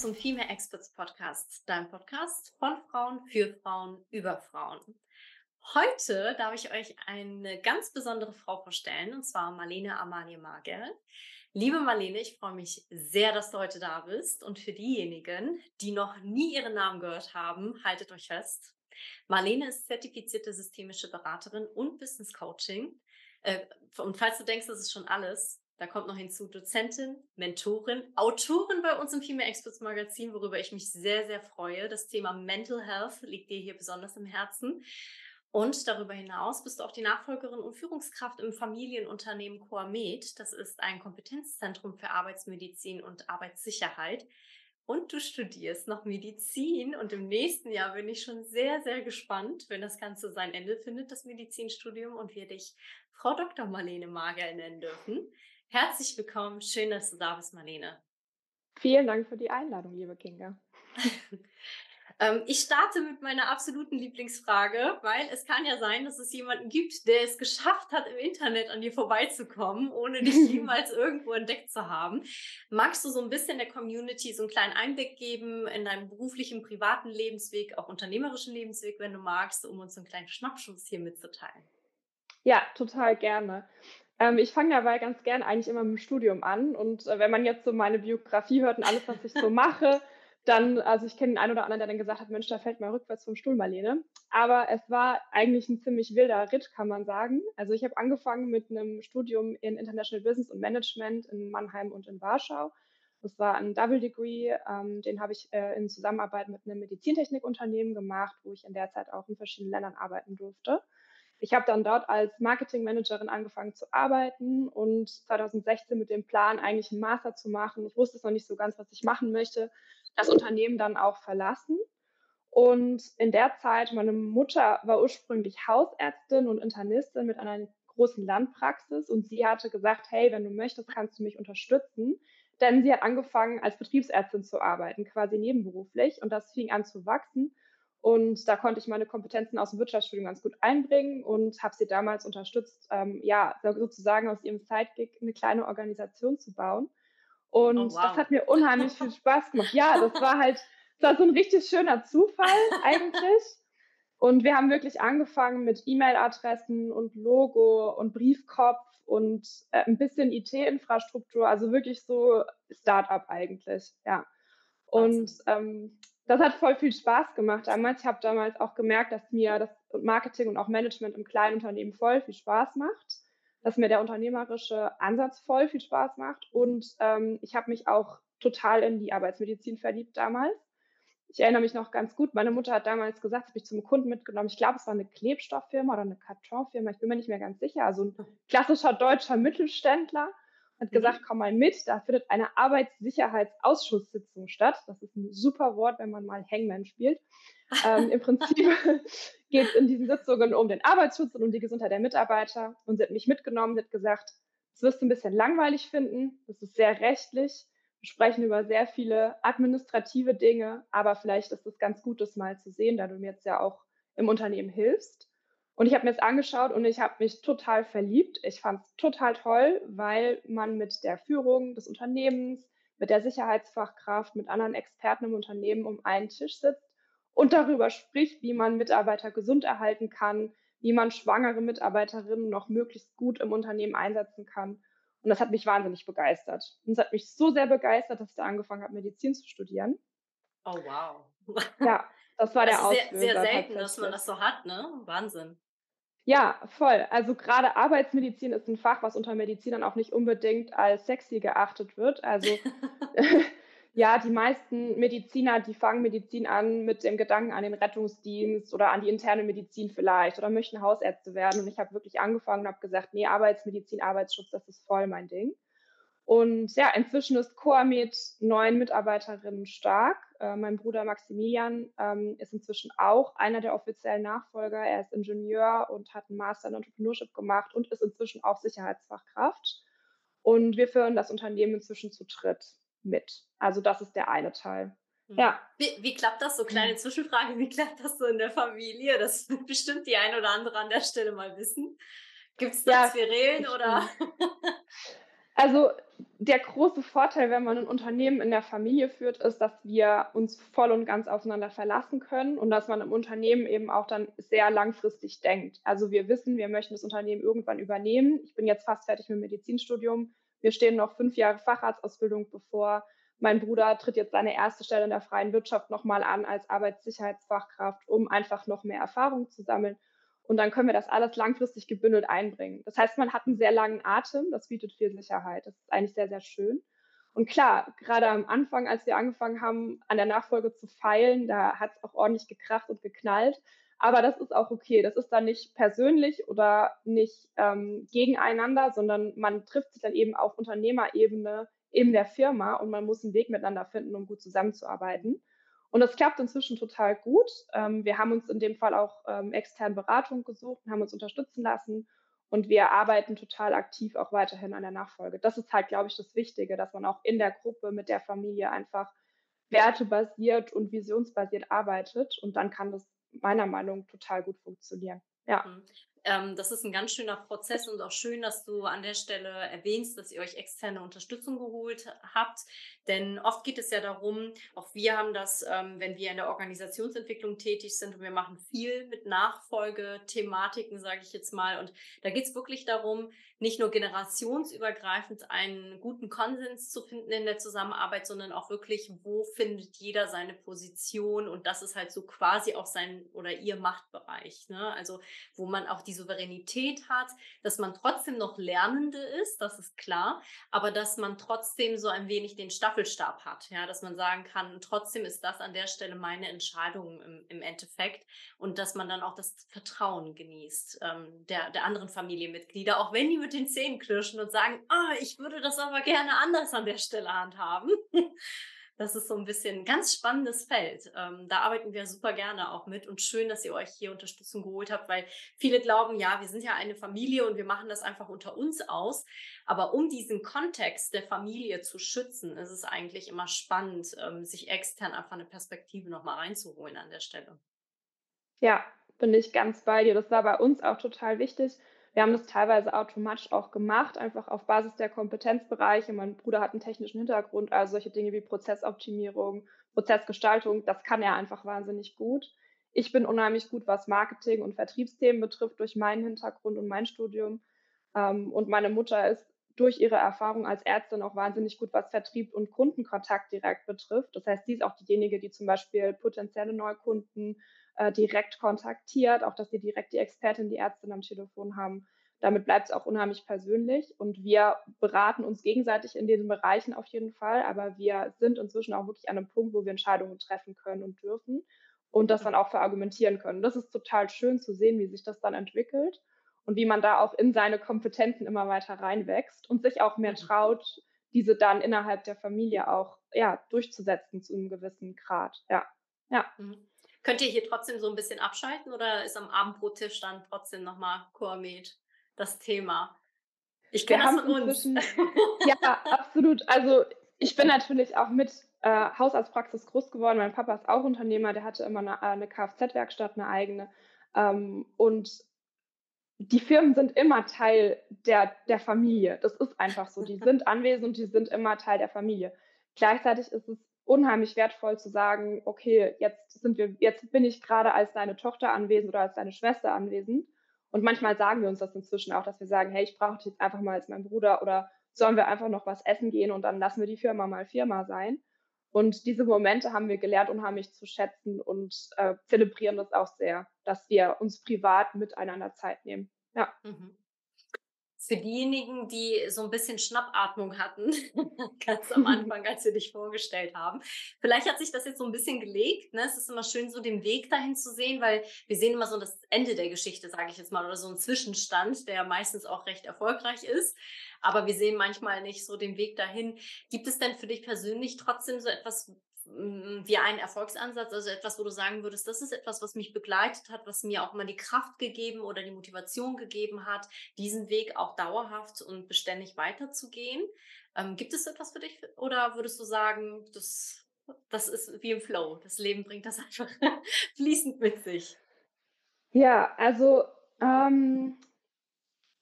zum Female Experts Podcast, dein Podcast von Frauen für Frauen über Frauen. Heute darf ich euch eine ganz besondere Frau vorstellen, und zwar Marlene Amalie Magel. Liebe Marlene, ich freue mich sehr, dass du heute da bist. Und für diejenigen, die noch nie ihren Namen gehört haben, haltet euch fest. Marlene ist zertifizierte systemische Beraterin und Business Coaching. Äh, und falls du denkst, das ist schon alles, da kommt noch hinzu Dozentin, Mentorin, Autorin bei uns im Female Experts Magazin, worüber ich mich sehr, sehr freue. Das Thema Mental Health liegt dir hier besonders im Herzen. Und darüber hinaus bist du auch die Nachfolgerin und Führungskraft im Familienunternehmen Coamed. Das ist ein Kompetenzzentrum für Arbeitsmedizin und Arbeitssicherheit. Und du studierst noch Medizin und im nächsten Jahr bin ich schon sehr, sehr gespannt, wenn das Ganze sein Ende findet, das Medizinstudium, und wir dich Frau Dr. Marlene Mager nennen dürfen. Herzlich willkommen, schön, dass du da bist, Marlene. Vielen Dank für die Einladung, liebe Kinga. Ähm, ich starte mit meiner absoluten Lieblingsfrage, weil es kann ja sein, dass es jemanden gibt, der es geschafft hat, im Internet an dir vorbeizukommen, ohne dich jemals irgendwo entdeckt zu haben. Magst du so ein bisschen der Community so einen kleinen Einblick geben in deinen beruflichen, privaten Lebensweg, auch unternehmerischen Lebensweg, wenn du magst, um uns einen kleinen Schnappschuss hier mitzuteilen? Ja, total gerne. Ähm, ich fange dabei ganz gern eigentlich immer mit dem Studium an. Und äh, wenn man jetzt so meine Biografie hört und alles, was ich so mache, dann, also ich kenne den einen oder anderen, der dann gesagt hat, Mensch, da fällt mal rückwärts vom Stuhl, Marlene. Aber es war eigentlich ein ziemlich wilder Ritt, kann man sagen. Also ich habe angefangen mit einem Studium in International Business und Management in Mannheim und in Warschau. Das war ein Double Degree, ähm, den habe ich äh, in Zusammenarbeit mit einem Medizintechnikunternehmen gemacht, wo ich in der Zeit auch in verschiedenen Ländern arbeiten durfte. Ich habe dann dort als Marketingmanagerin angefangen zu arbeiten und 2016 mit dem Plan, eigentlich einen Master zu machen. Ich wusste es noch nicht so ganz, was ich machen möchte, das Unternehmen dann auch verlassen. Und in der Zeit, meine Mutter war ursprünglich Hausärztin und Internistin mit einer großen Landpraxis und sie hatte gesagt, hey, wenn du möchtest, kannst du mich unterstützen. Denn sie hat angefangen, als Betriebsärztin zu arbeiten, quasi nebenberuflich. Und das fing an zu wachsen. Und da konnte ich meine Kompetenzen aus dem Wirtschaftsstudium ganz gut einbringen und habe sie damals unterstützt, ähm, ja, sozusagen aus ihrem Sidekick eine kleine Organisation zu bauen. Und oh, wow. das hat mir unheimlich viel Spaß gemacht. Ja, das war halt, das war so ein richtig schöner Zufall eigentlich. Und wir haben wirklich angefangen mit E-Mail-Adressen und Logo und Briefkopf und äh, ein bisschen IT-Infrastruktur, also wirklich so Startup eigentlich, ja. Und ähm, das hat voll viel Spaß gemacht damals. Ich habe damals auch gemerkt, dass mir das Marketing und auch Management im kleinen Unternehmen voll viel Spaß macht dass mir der unternehmerische Ansatz voll viel Spaß macht. Und ähm, ich habe mich auch total in die Arbeitsmedizin verliebt damals. Ich erinnere mich noch ganz gut. Meine Mutter hat damals gesagt, habe ich zum Kunden mitgenommen. Ich glaube, es war eine Klebstofffirma oder eine Kartonfirma. Ich bin mir nicht mehr ganz sicher. Also ein klassischer deutscher Mittelständler hat mhm. gesagt, komm mal mit. Da findet eine Arbeitssicherheitsausschusssitzung statt. Das ist ein super Wort, wenn man mal Hangman spielt. Ähm, Im Prinzip geht es in diesen Sitzungen um den Arbeitsschutz und um die Gesundheit der Mitarbeiter. Und sie hat mich mitgenommen, sie hat gesagt, das wirst du ein bisschen langweilig finden. Das ist sehr rechtlich. Wir sprechen über sehr viele administrative Dinge, aber vielleicht ist es ganz gut, das mal zu sehen, da du mir jetzt ja auch im Unternehmen hilfst. Und ich habe mir das angeschaut und ich habe mich total verliebt. Ich fand es total toll, weil man mit der Führung des Unternehmens, mit der Sicherheitsfachkraft, mit anderen Experten im Unternehmen um einen Tisch sitzt und darüber spricht, wie man Mitarbeiter gesund erhalten kann, wie man schwangere Mitarbeiterinnen noch möglichst gut im Unternehmen einsetzen kann. Und das hat mich wahnsinnig begeistert. Und es hat mich so sehr begeistert, dass ich da angefangen habe, Medizin zu studieren. Oh, wow. Ja, das war das der Auslöser. Sehr, sehr selten, dass man das so hat, ne? Wahnsinn. Ja, voll. Also gerade Arbeitsmedizin ist ein Fach, was unter Medizinern auch nicht unbedingt als sexy geachtet wird. Also ja, die meisten Mediziner, die fangen Medizin an mit dem Gedanken an den Rettungsdienst oder an die interne Medizin vielleicht oder möchten Hausärzte werden. Und ich habe wirklich angefangen und habe gesagt, nee, Arbeitsmedizin, Arbeitsschutz, das ist voll mein Ding. Und ja, inzwischen ist Coamed neun Mitarbeiterinnen stark. Äh, mein Bruder Maximilian ähm, ist inzwischen auch einer der offiziellen Nachfolger. Er ist Ingenieur und hat einen Master in Entrepreneurship gemacht und ist inzwischen auch Sicherheitsfachkraft. Und wir führen das Unternehmen inzwischen zu dritt mit. Also das ist der eine Teil. Mhm. Ja. Wie, wie, klappt das? So kleine mhm. Zwischenfrage, wie klappt das so in der Familie? Das wird bestimmt die ein oder andere an der Stelle mal wissen. Gibt es da ja, Querelen oder? Also der große Vorteil, wenn man ein Unternehmen in der Familie führt, ist, dass wir uns voll und ganz aufeinander verlassen können und dass man im Unternehmen eben auch dann sehr langfristig denkt. Also wir wissen, wir möchten das Unternehmen irgendwann übernehmen. Ich bin jetzt fast fertig mit dem Medizinstudium. Wir stehen noch fünf Jahre Facharztausbildung bevor. Mein Bruder tritt jetzt seine erste Stelle in der freien Wirtschaft nochmal an als Arbeitssicherheitsfachkraft, um einfach noch mehr Erfahrung zu sammeln. Und dann können wir das alles langfristig gebündelt einbringen. Das heißt, man hat einen sehr langen Atem, das bietet viel Sicherheit. Das ist eigentlich sehr, sehr schön. Und klar, gerade am Anfang, als wir angefangen haben, an der Nachfolge zu feilen, da hat es auch ordentlich gekracht und geknallt. Aber das ist auch okay. Das ist dann nicht persönlich oder nicht ähm, gegeneinander, sondern man trifft sich dann eben auf Unternehmerebene in der Firma und man muss einen Weg miteinander finden, um gut zusammenzuarbeiten. Und das klappt inzwischen total gut. Ähm, wir haben uns in dem Fall auch ähm, externe Beratung gesucht und haben uns unterstützen lassen. Und wir arbeiten total aktiv auch weiterhin an der Nachfolge. Das ist halt, glaube ich, das Wichtige, dass man auch in der Gruppe mit der Familie einfach wertebasiert und visionsbasiert arbeitet. Und dann kann das meiner Meinung nach total gut funktionieren. Ja. Ähm, das ist ein ganz schöner Prozess und auch schön, dass du an der Stelle erwähnst, dass ihr euch externe Unterstützung geholt habt. Denn oft geht es ja darum, auch wir haben das, ähm, wenn wir in der Organisationsentwicklung tätig sind und wir machen viel mit Nachfolgethematiken, sage ich jetzt mal. Und da geht es wirklich darum, nicht nur generationsübergreifend einen guten Konsens zu finden in der Zusammenarbeit, sondern auch wirklich, wo findet jeder seine Position und das ist halt so quasi auch sein oder ihr Machtbereich. Ne? Also wo man auch die Souveränität hat, dass man trotzdem noch Lernende ist, das ist klar, aber dass man trotzdem so ein wenig den Staffelstab hat, ja, dass man sagen kann, trotzdem ist das an der Stelle meine Entscheidung im, im Endeffekt und dass man dann auch das Vertrauen genießt ähm, der, der anderen Familienmitglieder, auch wenn die mit den Zähnen knirschen und sagen, ah, ich würde das aber gerne anders an der Stelle handhaben. Das ist so ein bisschen ein ganz spannendes Feld. Ähm, da arbeiten wir super gerne auch mit und schön, dass ihr euch hier Unterstützung geholt habt, weil viele glauben, ja, wir sind ja eine Familie und wir machen das einfach unter uns aus. Aber um diesen Kontext der Familie zu schützen, ist es eigentlich immer spannend, ähm, sich extern einfach eine Perspektive nochmal reinzuholen an der Stelle. Ja, bin ich ganz bei dir. Das war bei uns auch total wichtig wir haben das teilweise automatisch auch gemacht, einfach auf Basis der Kompetenzbereiche. Mein Bruder hat einen technischen Hintergrund, also solche Dinge wie Prozessoptimierung, Prozessgestaltung, das kann er einfach wahnsinnig gut. Ich bin unheimlich gut, was Marketing und Vertriebsthemen betrifft, durch meinen Hintergrund und mein Studium. Ähm, und meine Mutter ist durch ihre Erfahrung als Ärztin auch wahnsinnig gut, was Vertrieb und Kundenkontakt direkt betrifft. Das heißt, sie ist auch diejenige, die zum Beispiel potenzielle Neukunden äh, direkt kontaktiert, auch dass sie direkt die Expertin, die Ärztin am Telefon haben. Damit bleibt es auch unheimlich persönlich und wir beraten uns gegenseitig in diesen Bereichen auf jeden Fall, aber wir sind inzwischen auch wirklich an einem Punkt, wo wir Entscheidungen treffen können und dürfen und das dann auch verargumentieren können. Das ist total schön zu sehen, wie sich das dann entwickelt und wie man da auch in seine Kompetenzen immer weiter reinwächst und sich auch mehr mhm. traut, diese dann innerhalb der Familie auch ja, durchzusetzen zu einem gewissen Grad. Ja. Ja. Mhm. Könnt ihr hier trotzdem so ein bisschen abschalten oder ist am Abendbrottisch dann trotzdem nochmal Chormet das Thema? Ich kenne das von uns. ja, absolut. Also ich bin natürlich auch mit äh, Hausarztpraxis groß geworden. Mein Papa ist auch Unternehmer, der hatte immer eine, eine Kfz-Werkstatt, eine eigene. Ähm, und die Firmen sind immer Teil der, der Familie. Das ist einfach so. Die sind anwesend und die sind immer Teil der Familie. Gleichzeitig ist es unheimlich wertvoll zu sagen, okay, jetzt sind wir, jetzt bin ich gerade als deine Tochter anwesend oder als deine Schwester anwesend. Und manchmal sagen wir uns das inzwischen auch, dass wir sagen, hey, ich brauche dich jetzt einfach mal als mein Bruder oder sollen wir einfach noch was essen gehen und dann lassen wir die Firma mal Firma sein. Und diese Momente haben wir gelernt, unheimlich zu schätzen und äh, zelebrieren das auch sehr, dass wir uns privat miteinander Zeit nehmen. Ja. Mhm für diejenigen, die so ein bisschen Schnappatmung hatten, ganz am Anfang, als wir dich vorgestellt haben. Vielleicht hat sich das jetzt so ein bisschen gelegt. Ne? Es ist immer schön, so den Weg dahin zu sehen, weil wir sehen immer so das Ende der Geschichte, sage ich jetzt mal, oder so ein Zwischenstand, der meistens auch recht erfolgreich ist. Aber wir sehen manchmal nicht so den Weg dahin. Gibt es denn für dich persönlich trotzdem so etwas, wie ein Erfolgsansatz, also etwas, wo du sagen würdest, das ist etwas, was mich begleitet hat, was mir auch mal die Kraft gegeben oder die Motivation gegeben hat, diesen Weg auch dauerhaft und beständig weiterzugehen. Ähm, gibt es etwas für dich oder würdest du sagen, das, das ist wie im Flow, das Leben bringt das einfach fließend mit sich? Ja, also ähm,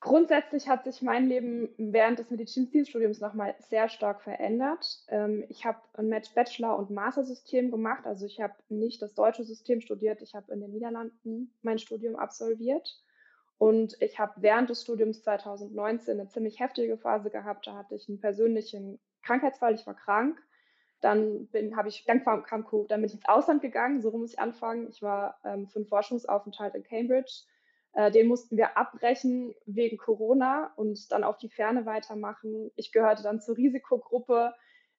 Grundsätzlich hat sich mein Leben während des Medizinstudiums nochmal sehr stark verändert. Ähm, ich habe ein Bachelor- und Master-System gemacht. Also ich habe nicht das deutsche System studiert, ich habe in den Niederlanden mein Studium absolviert. Und ich habe während des Studiums 2019 eine ziemlich heftige Phase gehabt. Da hatte ich einen persönlichen Krankheitsfall, ich war krank. Dann bin, habe ich, dann kam, kam dann bin ich ins Ausland gegangen, so muss ich anfangen. Ich war ähm, für einen Forschungsaufenthalt in Cambridge äh, den mussten wir abbrechen wegen Corona und dann auf die Ferne weitermachen. Ich gehörte dann zur Risikogruppe.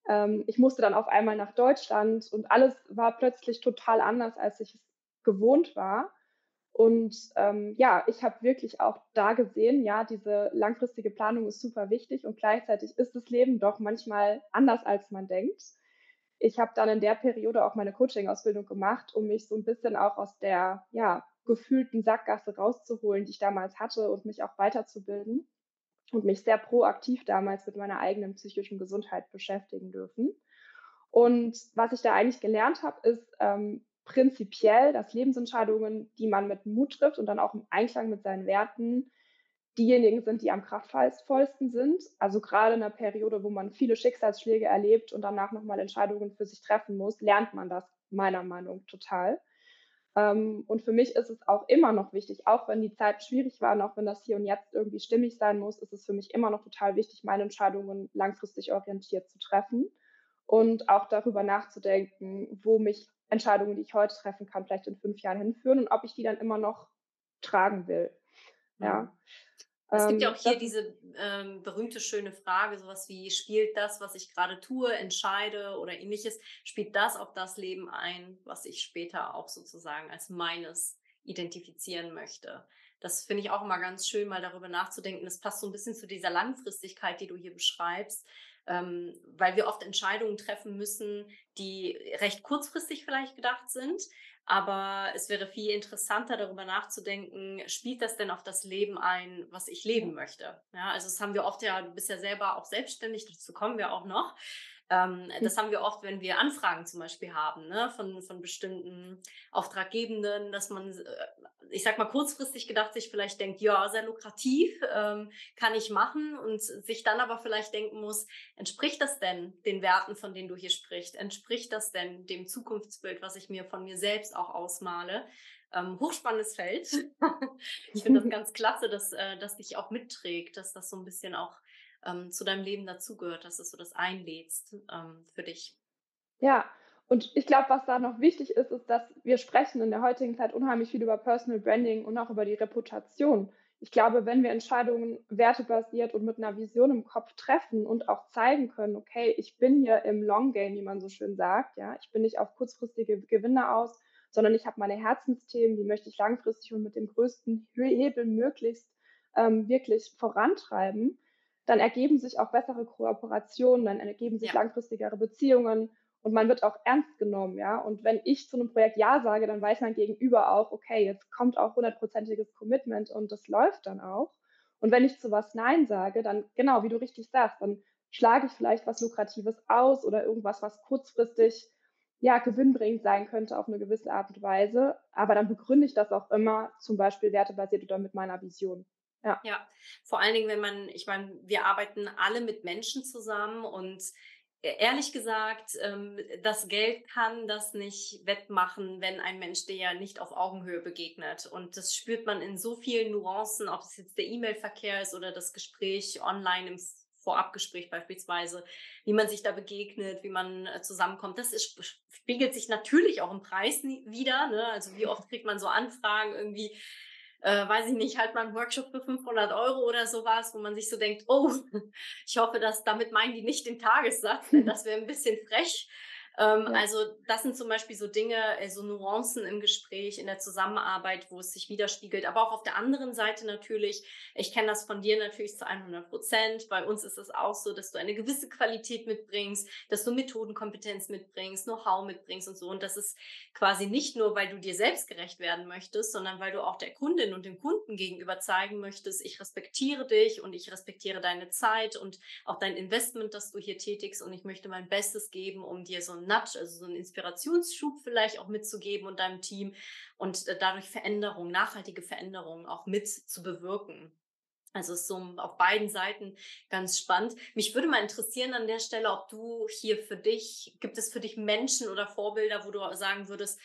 Ähm, ich musste dann auf einmal nach Deutschland und alles war plötzlich total anders, als ich es gewohnt war. Und ähm, ja, ich habe wirklich auch da gesehen, ja, diese langfristige Planung ist super wichtig und gleichzeitig ist das Leben doch manchmal anders, als man denkt. Ich habe dann in der Periode auch meine Coaching-Ausbildung gemacht, um mich so ein bisschen auch aus der ja, gefühlten Sackgasse rauszuholen, die ich damals hatte und mich auch weiterzubilden und mich sehr proaktiv damals mit meiner eigenen psychischen Gesundheit beschäftigen dürfen. Und was ich da eigentlich gelernt habe, ist ähm, prinzipiell, dass Lebensentscheidungen, die man mit Mut trifft und dann auch im Einklang mit seinen Werten, diejenigen sind, die am kraftvollsten sind. Also gerade in einer Periode, wo man viele Schicksalsschläge erlebt und danach nochmal Entscheidungen für sich treffen muss, lernt man das meiner Meinung nach total. Ähm, und für mich ist es auch immer noch wichtig, auch wenn die Zeit schwierig war und auch wenn das hier und jetzt irgendwie stimmig sein muss, ist es für mich immer noch total wichtig, meine Entscheidungen langfristig orientiert zu treffen und auch darüber nachzudenken, wo mich Entscheidungen, die ich heute treffen kann, vielleicht in fünf Jahren hinführen und ob ich die dann immer noch tragen will. Ja. Es gibt ja ähm, auch hier diese ähm, berühmte schöne Frage, sowas wie, spielt das, was ich gerade tue, entscheide oder ähnliches, spielt das auf das Leben ein, was ich später auch sozusagen als meines identifizieren möchte? Das finde ich auch immer ganz schön, mal darüber nachzudenken. Das passt so ein bisschen zu dieser Langfristigkeit, die du hier beschreibst, ähm, weil wir oft Entscheidungen treffen müssen, die recht kurzfristig vielleicht gedacht sind, aber es wäre viel interessanter, darüber nachzudenken, spielt das denn auf das Leben ein, was ich leben möchte? Ja, also das haben wir oft ja, du bist ja selber auch selbstständig, dazu kommen wir auch noch. Ähm, das haben wir oft, wenn wir Anfragen zum Beispiel haben, ne, von, von bestimmten Auftraggebenden, dass man, äh, ich sag mal, kurzfristig gedacht sich vielleicht denkt, ja, sehr lukrativ, ähm, kann ich machen und sich dann aber vielleicht denken muss, entspricht das denn den Werten, von denen du hier sprichst? Entspricht das denn dem Zukunftsbild, was ich mir von mir selbst auch ausmale? Ähm, hochspannendes Feld. ich finde das ganz klasse, dass äh, das dich auch mitträgt, dass das so ein bisschen auch ähm, zu deinem Leben dazugehört, dass du so das einlädst ähm, für dich. Ja, und ich glaube, was da noch wichtig ist, ist, dass wir sprechen in der heutigen Zeit unheimlich viel über Personal Branding und auch über die Reputation. Ich glaube, wenn wir Entscheidungen wertebasiert und mit einer Vision im Kopf treffen und auch zeigen können, okay, ich bin hier im Long Game, wie man so schön sagt, ja, ich bin nicht auf kurzfristige Gewinne aus, sondern ich habe meine Herzensthemen, die möchte ich langfristig und mit dem größten Hebel möglichst ähm, wirklich vorantreiben, dann ergeben sich auch bessere Kooperationen, dann ergeben sich ja. langfristigere Beziehungen und man wird auch ernst genommen, ja. Und wenn ich zu einem Projekt Ja sage, dann weiß mein Gegenüber auch, okay, jetzt kommt auch hundertprozentiges Commitment und das läuft dann auch. Und wenn ich zu was Nein sage, dann genau, wie du richtig sagst, dann schlage ich vielleicht was Lukratives aus oder irgendwas, was kurzfristig ja gewinnbringend sein könnte auf eine gewisse Art und Weise. Aber dann begründe ich das auch immer, zum Beispiel wertebasiert oder mit meiner Vision. Ja. ja, vor allen Dingen, wenn man, ich meine, wir arbeiten alle mit Menschen zusammen und ehrlich gesagt, ähm, das Geld kann das nicht wettmachen, wenn ein Mensch dir ja nicht auf Augenhöhe begegnet. Und das spürt man in so vielen Nuancen, ob es jetzt der E-Mail-Verkehr ist oder das Gespräch online im Vorabgespräch beispielsweise, wie man sich da begegnet, wie man äh, zusammenkommt. Das ist, spiegelt sich natürlich auch im Preis wieder. Ne? Also wie oft kriegt man so Anfragen irgendwie, äh, weiß ich nicht, halt mal einen Workshop für 500 Euro oder sowas, wo man sich so denkt, oh, ich hoffe, dass damit meinen die nicht den Tagessatz, denn das wäre ein bisschen frech. Ähm, ja. Also das sind zum Beispiel so Dinge, so Nuancen im Gespräch, in der Zusammenarbeit, wo es sich widerspiegelt. Aber auch auf der anderen Seite natürlich, ich kenne das von dir natürlich zu 100 Prozent. Bei uns ist es auch so, dass du eine gewisse Qualität mitbringst, dass du Methodenkompetenz mitbringst, Know-how mitbringst und so. Und das ist quasi nicht nur, weil du dir selbst gerecht werden möchtest, sondern weil du auch der Kundin und dem Kunden gegenüber zeigen möchtest, ich respektiere dich und ich respektiere deine Zeit und auch dein Investment, das du hier tätigst und ich möchte mein Bestes geben, um dir so ein Nudge, also so einen Inspirationsschub vielleicht auch mitzugeben und deinem Team und äh, dadurch Veränderungen, nachhaltige Veränderungen auch mit zu bewirken. Also ist so auf beiden Seiten ganz spannend. Mich würde mal interessieren an der Stelle, ob du hier für dich, gibt es für dich Menschen oder Vorbilder, wo du sagen würdest,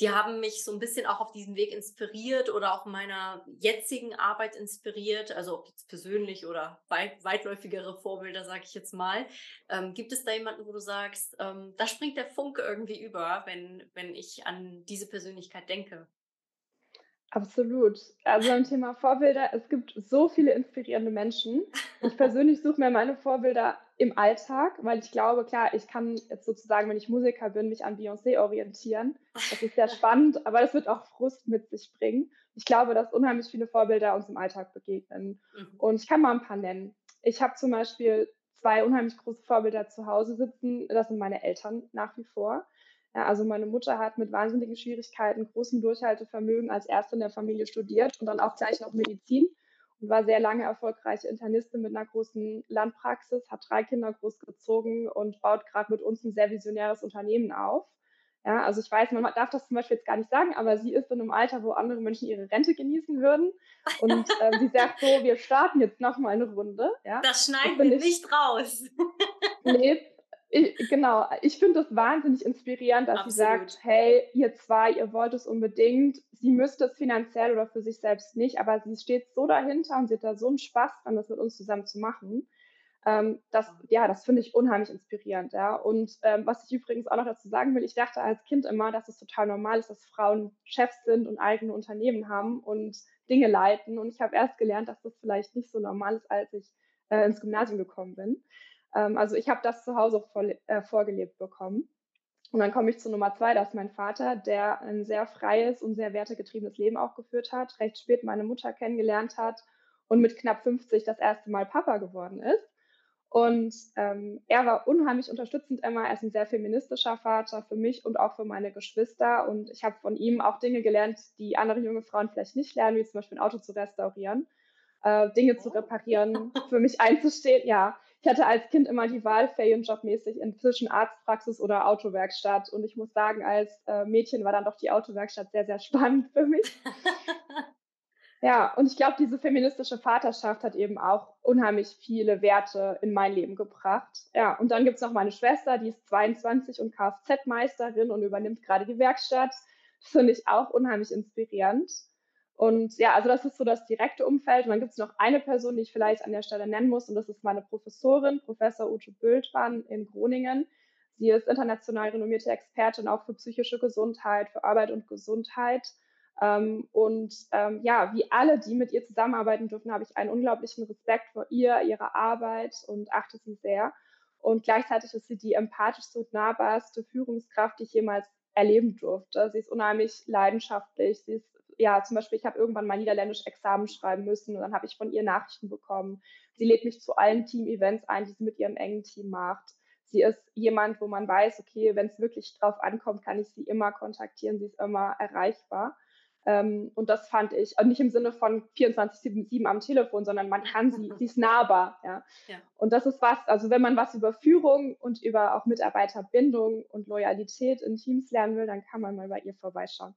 die haben mich so ein bisschen auch auf diesem Weg inspiriert oder auch meiner jetzigen Arbeit inspiriert, also ob jetzt persönlich oder weit, weitläufigere Vorbilder, sage ich jetzt mal. Ähm, gibt es da jemanden, wo du sagst, ähm, da springt der Funke irgendwie über, wenn, wenn ich an diese Persönlichkeit denke? Absolut. Also beim Thema Vorbilder, es gibt so viele inspirierende Menschen. Ich persönlich suche mir meine Vorbilder im Alltag, weil ich glaube, klar, ich kann jetzt sozusagen, wenn ich Musiker bin, mich an Beyoncé orientieren. Das ist sehr spannend, aber das wird auch Frust mit sich bringen. Ich glaube, dass unheimlich viele Vorbilder uns im Alltag begegnen. Mhm. Und ich kann mal ein paar nennen. Ich habe zum Beispiel zwei unheimlich große Vorbilder zu Hause sitzen. Das sind meine Eltern nach wie vor. Ja, also meine Mutter hat mit wahnsinnigen Schwierigkeiten, großem Durchhaltevermögen als erste in der Familie studiert und dann auch gleich noch Medizin und war sehr lange erfolgreiche Internistin mit einer großen Landpraxis, hat drei Kinder großgezogen und baut gerade mit uns ein sehr visionäres Unternehmen auf. Ja, also ich weiß, man darf das zum Beispiel jetzt gar nicht sagen, aber sie ist in einem Alter, wo andere Menschen ihre Rente genießen würden. Und äh, sie sagt so, wir starten jetzt noch mal eine Runde. Ja, das schneiden wir nicht raus. nee, ich, genau, ich finde das wahnsinnig inspirierend, dass Absolut. sie sagt, hey, ihr zwei, ihr wollt es unbedingt. Sie müsste es finanziell oder für sich selbst nicht, aber sie steht so dahinter und sie hat da so einen Spaß dran, das mit uns zusammen zu machen. Ähm, das, ja, das finde ich unheimlich inspirierend, ja. Und ähm, was ich übrigens auch noch dazu sagen will, ich dachte als Kind immer, dass es total normal ist, dass Frauen Chefs sind und eigene Unternehmen haben und Dinge leiten. Und ich habe erst gelernt, dass das vielleicht nicht so normal ist, als ich äh, ins Gymnasium gekommen bin. Ähm, also ich habe das zu Hause voll, äh, vorgelebt bekommen. Und dann komme ich zu Nummer zwei, das ist mein Vater, der ein sehr freies und sehr wertegetriebenes Leben auch geführt hat, recht spät meine Mutter kennengelernt hat und mit knapp 50 das erste Mal Papa geworden ist. Und ähm, er war unheimlich unterstützend immer. Er ist ein sehr feministischer Vater für mich und auch für meine Geschwister. Und ich habe von ihm auch Dinge gelernt, die andere junge Frauen vielleicht nicht lernen, wie zum Beispiel ein Auto zu restaurieren, äh, Dinge zu reparieren, für mich einzustehen. Ja, ich hatte als Kind immer die Wahl, ferienjobmäßig inzwischen Arztpraxis oder Autowerkstatt. Und ich muss sagen, als äh, Mädchen war dann doch die Autowerkstatt sehr, sehr spannend für mich. ja, und ich glaube, diese feministische Vaterschaft hat eben auch unheimlich viele Werte in mein Leben gebracht. Ja, und dann gibt es noch meine Schwester, die ist 22 und Kfz-Meisterin und übernimmt gerade die Werkstatt. Das finde ich auch unheimlich inspirierend. Und ja, also das ist so das direkte Umfeld. Und dann gibt es noch eine Person, die ich vielleicht an der Stelle nennen muss, und das ist meine Professorin, Professor Ute Bültmann in Groningen. Sie ist international renommierte Expertin auch für psychische Gesundheit, für Arbeit und Gesundheit. Ähm, und ähm, ja, wie alle, die mit ihr zusammenarbeiten dürfen, habe ich einen unglaublichen Respekt vor ihr, ihrer Arbeit und achte sie sehr. Und gleichzeitig ist sie die empathischste und nahbarste Führungskraft, die ich jemals erleben durfte. Sie ist unheimlich leidenschaftlich, sie ist ja, zum Beispiel, ich habe irgendwann mal Niederländisch Examen schreiben müssen und dann habe ich von ihr Nachrichten bekommen. Sie lädt mich zu allen Team-Events ein, die sie mit ihrem engen Team macht. Sie ist jemand, wo man weiß, okay, wenn es wirklich drauf ankommt, kann ich sie immer kontaktieren, sie ist immer erreichbar. Ähm, und das fand ich, und nicht im Sinne von 24-7 am Telefon, sondern man kann sie, sie ist nahbar. Ja? ja. Und das ist was, also wenn man was über Führung und über auch Mitarbeiterbindung und Loyalität in Teams lernen will, dann kann man mal bei ihr vorbeischauen.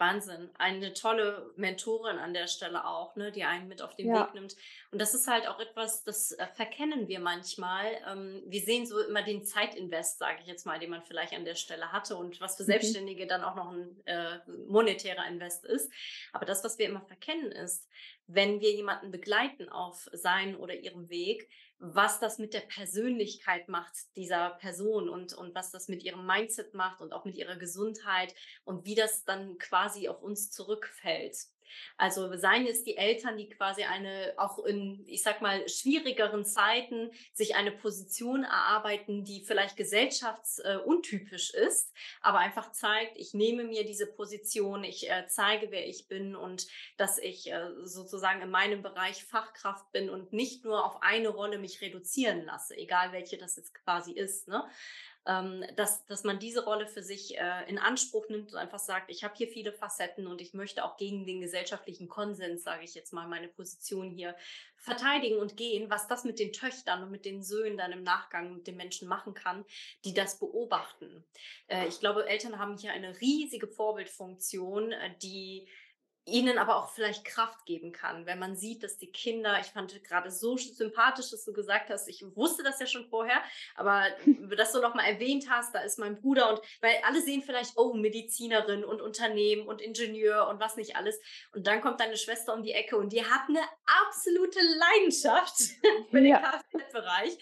Wahnsinn. Eine tolle Mentorin an der Stelle auch, ne, die einen mit auf den ja. Weg nimmt. Und das ist halt auch etwas, das äh, verkennen wir manchmal. Ähm, wir sehen so immer den Zeitinvest, sage ich jetzt mal, den man vielleicht an der Stelle hatte und was für mhm. Selbstständige mhm. dann auch noch ein äh, monetärer Invest ist. Aber das, was wir immer verkennen, ist, wenn wir jemanden begleiten auf seinen oder ihrem Weg, was das mit der Persönlichkeit macht dieser Person und, und was das mit ihrem Mindset macht und auch mit ihrer Gesundheit und wie das dann quasi auf uns zurückfällt. Also seien es die Eltern, die quasi eine, auch in, ich sag mal, schwierigeren Zeiten sich eine Position erarbeiten, die vielleicht gesellschaftsuntypisch äh, ist, aber einfach zeigt, ich nehme mir diese Position, ich äh, zeige, wer ich bin und dass ich äh, sozusagen in meinem Bereich Fachkraft bin und nicht nur auf eine Rolle mich reduzieren lasse, egal welche das jetzt quasi ist. Ne? Ähm, dass, dass man diese Rolle für sich äh, in Anspruch nimmt und einfach sagt, ich habe hier viele Facetten und ich möchte auch gegen den gesellschaftlichen Konsens, sage ich jetzt mal, meine Position hier verteidigen und gehen, was das mit den Töchtern und mit den Söhnen dann im Nachgang mit den Menschen machen kann, die das beobachten. Äh, ich glaube, Eltern haben hier eine riesige Vorbildfunktion, äh, die ihnen aber auch vielleicht Kraft geben kann, wenn man sieht, dass die Kinder, ich fand gerade so sympathisch, dass du gesagt hast, ich wusste das ja schon vorher, aber dass du nochmal erwähnt hast, da ist mein Bruder und weil alle sehen vielleicht, oh, Medizinerin und Unternehmen und Ingenieur und was nicht alles und dann kommt deine Schwester um die Ecke und die hat eine absolute Leidenschaft für den Kfz-Bereich.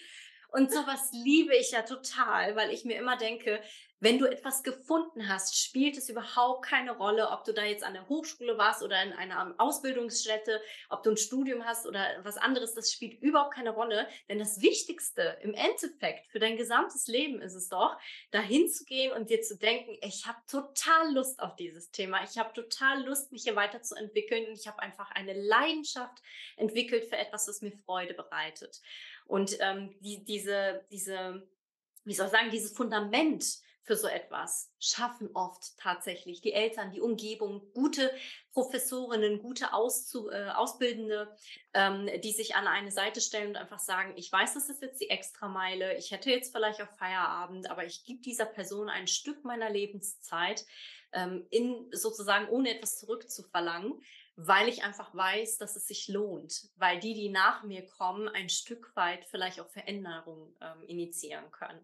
Und sowas liebe ich ja total, weil ich mir immer denke, wenn du etwas gefunden hast, spielt es überhaupt keine Rolle, ob du da jetzt an der Hochschule warst oder in einer Ausbildungsstätte, ob du ein Studium hast oder was anderes, das spielt überhaupt keine Rolle. Denn das Wichtigste im Endeffekt für dein gesamtes Leben ist es doch, dahin zu gehen und dir zu denken, ich habe total Lust auf dieses Thema, ich habe total Lust, mich hier weiterzuentwickeln und ich habe einfach eine Leidenschaft entwickelt für etwas, was mir Freude bereitet. Und ähm, die, diese, diese, wie soll ich sagen, dieses Fundament, für so etwas schaffen oft tatsächlich die Eltern, die Umgebung, gute Professorinnen, gute Auszu äh, Ausbildende, ähm, die sich an eine Seite stellen und einfach sagen, ich weiß, das ist jetzt die Extrameile, ich hätte jetzt vielleicht auch Feierabend, aber ich gebe dieser Person ein Stück meiner Lebenszeit, ähm, in sozusagen ohne etwas zurückzuverlangen, weil ich einfach weiß, dass es sich lohnt, weil die, die nach mir kommen, ein Stück weit vielleicht auch Veränderungen ähm, initiieren können.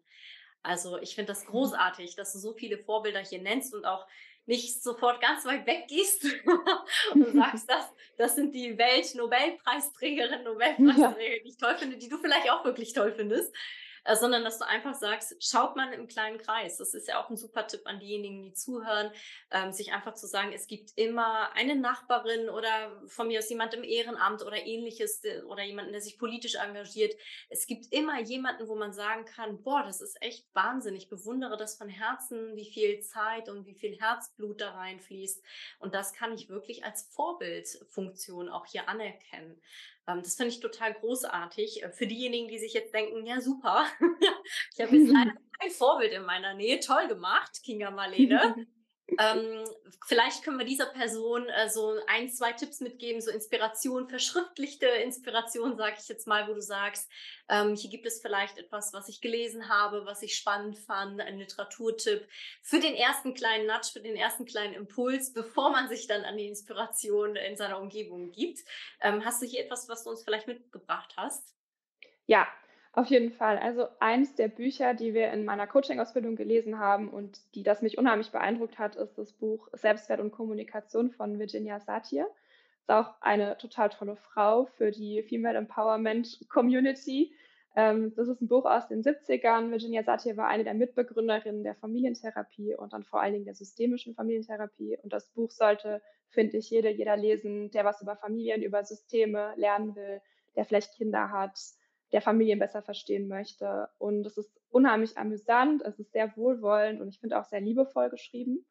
Also ich finde das großartig, dass du so viele Vorbilder hier nennst und auch nicht sofort ganz weit weg gehst und sagst, das, das sind die Welt-Nobelpreisträgerinnen, Nobelpreisträger, die ich toll finde, die du vielleicht auch wirklich toll findest äh, sondern dass du einfach sagst, schaut man im kleinen Kreis. Das ist ja auch ein super Tipp an diejenigen, die zuhören, ähm, sich einfach zu sagen, es gibt immer eine Nachbarin oder von mir aus jemand im Ehrenamt oder ähnliches oder jemanden, der sich politisch engagiert. Es gibt immer jemanden, wo man sagen kann, boah, das ist echt Wahnsinn. Ich bewundere das von Herzen, wie viel Zeit und wie viel Herzblut da reinfließt. Und das kann ich wirklich als Vorbildfunktion auch hier anerkennen. Ähm, das finde ich total großartig. Äh, für diejenigen, die sich jetzt denken, ja super, ich habe jetzt leider kein Vorbild in meiner Nähe, toll gemacht, Kinga Marlene. Ähm, vielleicht können wir dieser Person äh, so ein, zwei Tipps mitgeben, so Inspiration, verschriftlichte Inspiration, sage ich jetzt mal, wo du sagst, ähm, hier gibt es vielleicht etwas, was ich gelesen habe, was ich spannend fand, ein Literaturtipp für den ersten kleinen Nudge, für den ersten kleinen Impuls, bevor man sich dann an die Inspiration in seiner Umgebung gibt. Ähm, hast du hier etwas, was du uns vielleicht mitgebracht hast? Ja, auf jeden Fall. Also eins der Bücher, die wir in meiner Coaching-Ausbildung gelesen haben und die das mich unheimlich beeindruckt hat, ist das Buch Selbstwert und Kommunikation von Virginia Satir. Ist auch eine total tolle Frau für die Female Empowerment Community. Ähm, das ist ein Buch aus den 70ern. Virginia Satir war eine der Mitbegründerinnen der Familientherapie und dann vor allen Dingen der systemischen Familientherapie. Und das Buch sollte, finde ich, jede, jeder lesen, der was über Familien, über Systeme lernen will, der vielleicht Kinder hat, der Familien besser verstehen möchte. Und es ist unheimlich amüsant, es ist sehr wohlwollend und ich finde auch sehr liebevoll geschrieben.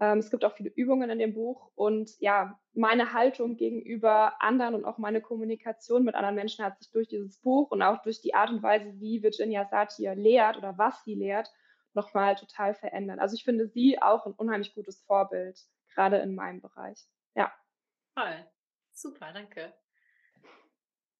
Ähm, es gibt auch viele Übungen in dem Buch und ja, meine Haltung gegenüber anderen und auch meine Kommunikation mit anderen Menschen hat sich durch dieses Buch und auch durch die Art und Weise, wie Virginia Satir lehrt oder was sie lehrt, nochmal total verändert. Also ich finde sie auch ein unheimlich gutes Vorbild, gerade in meinem Bereich. Ja. Toll. Super, danke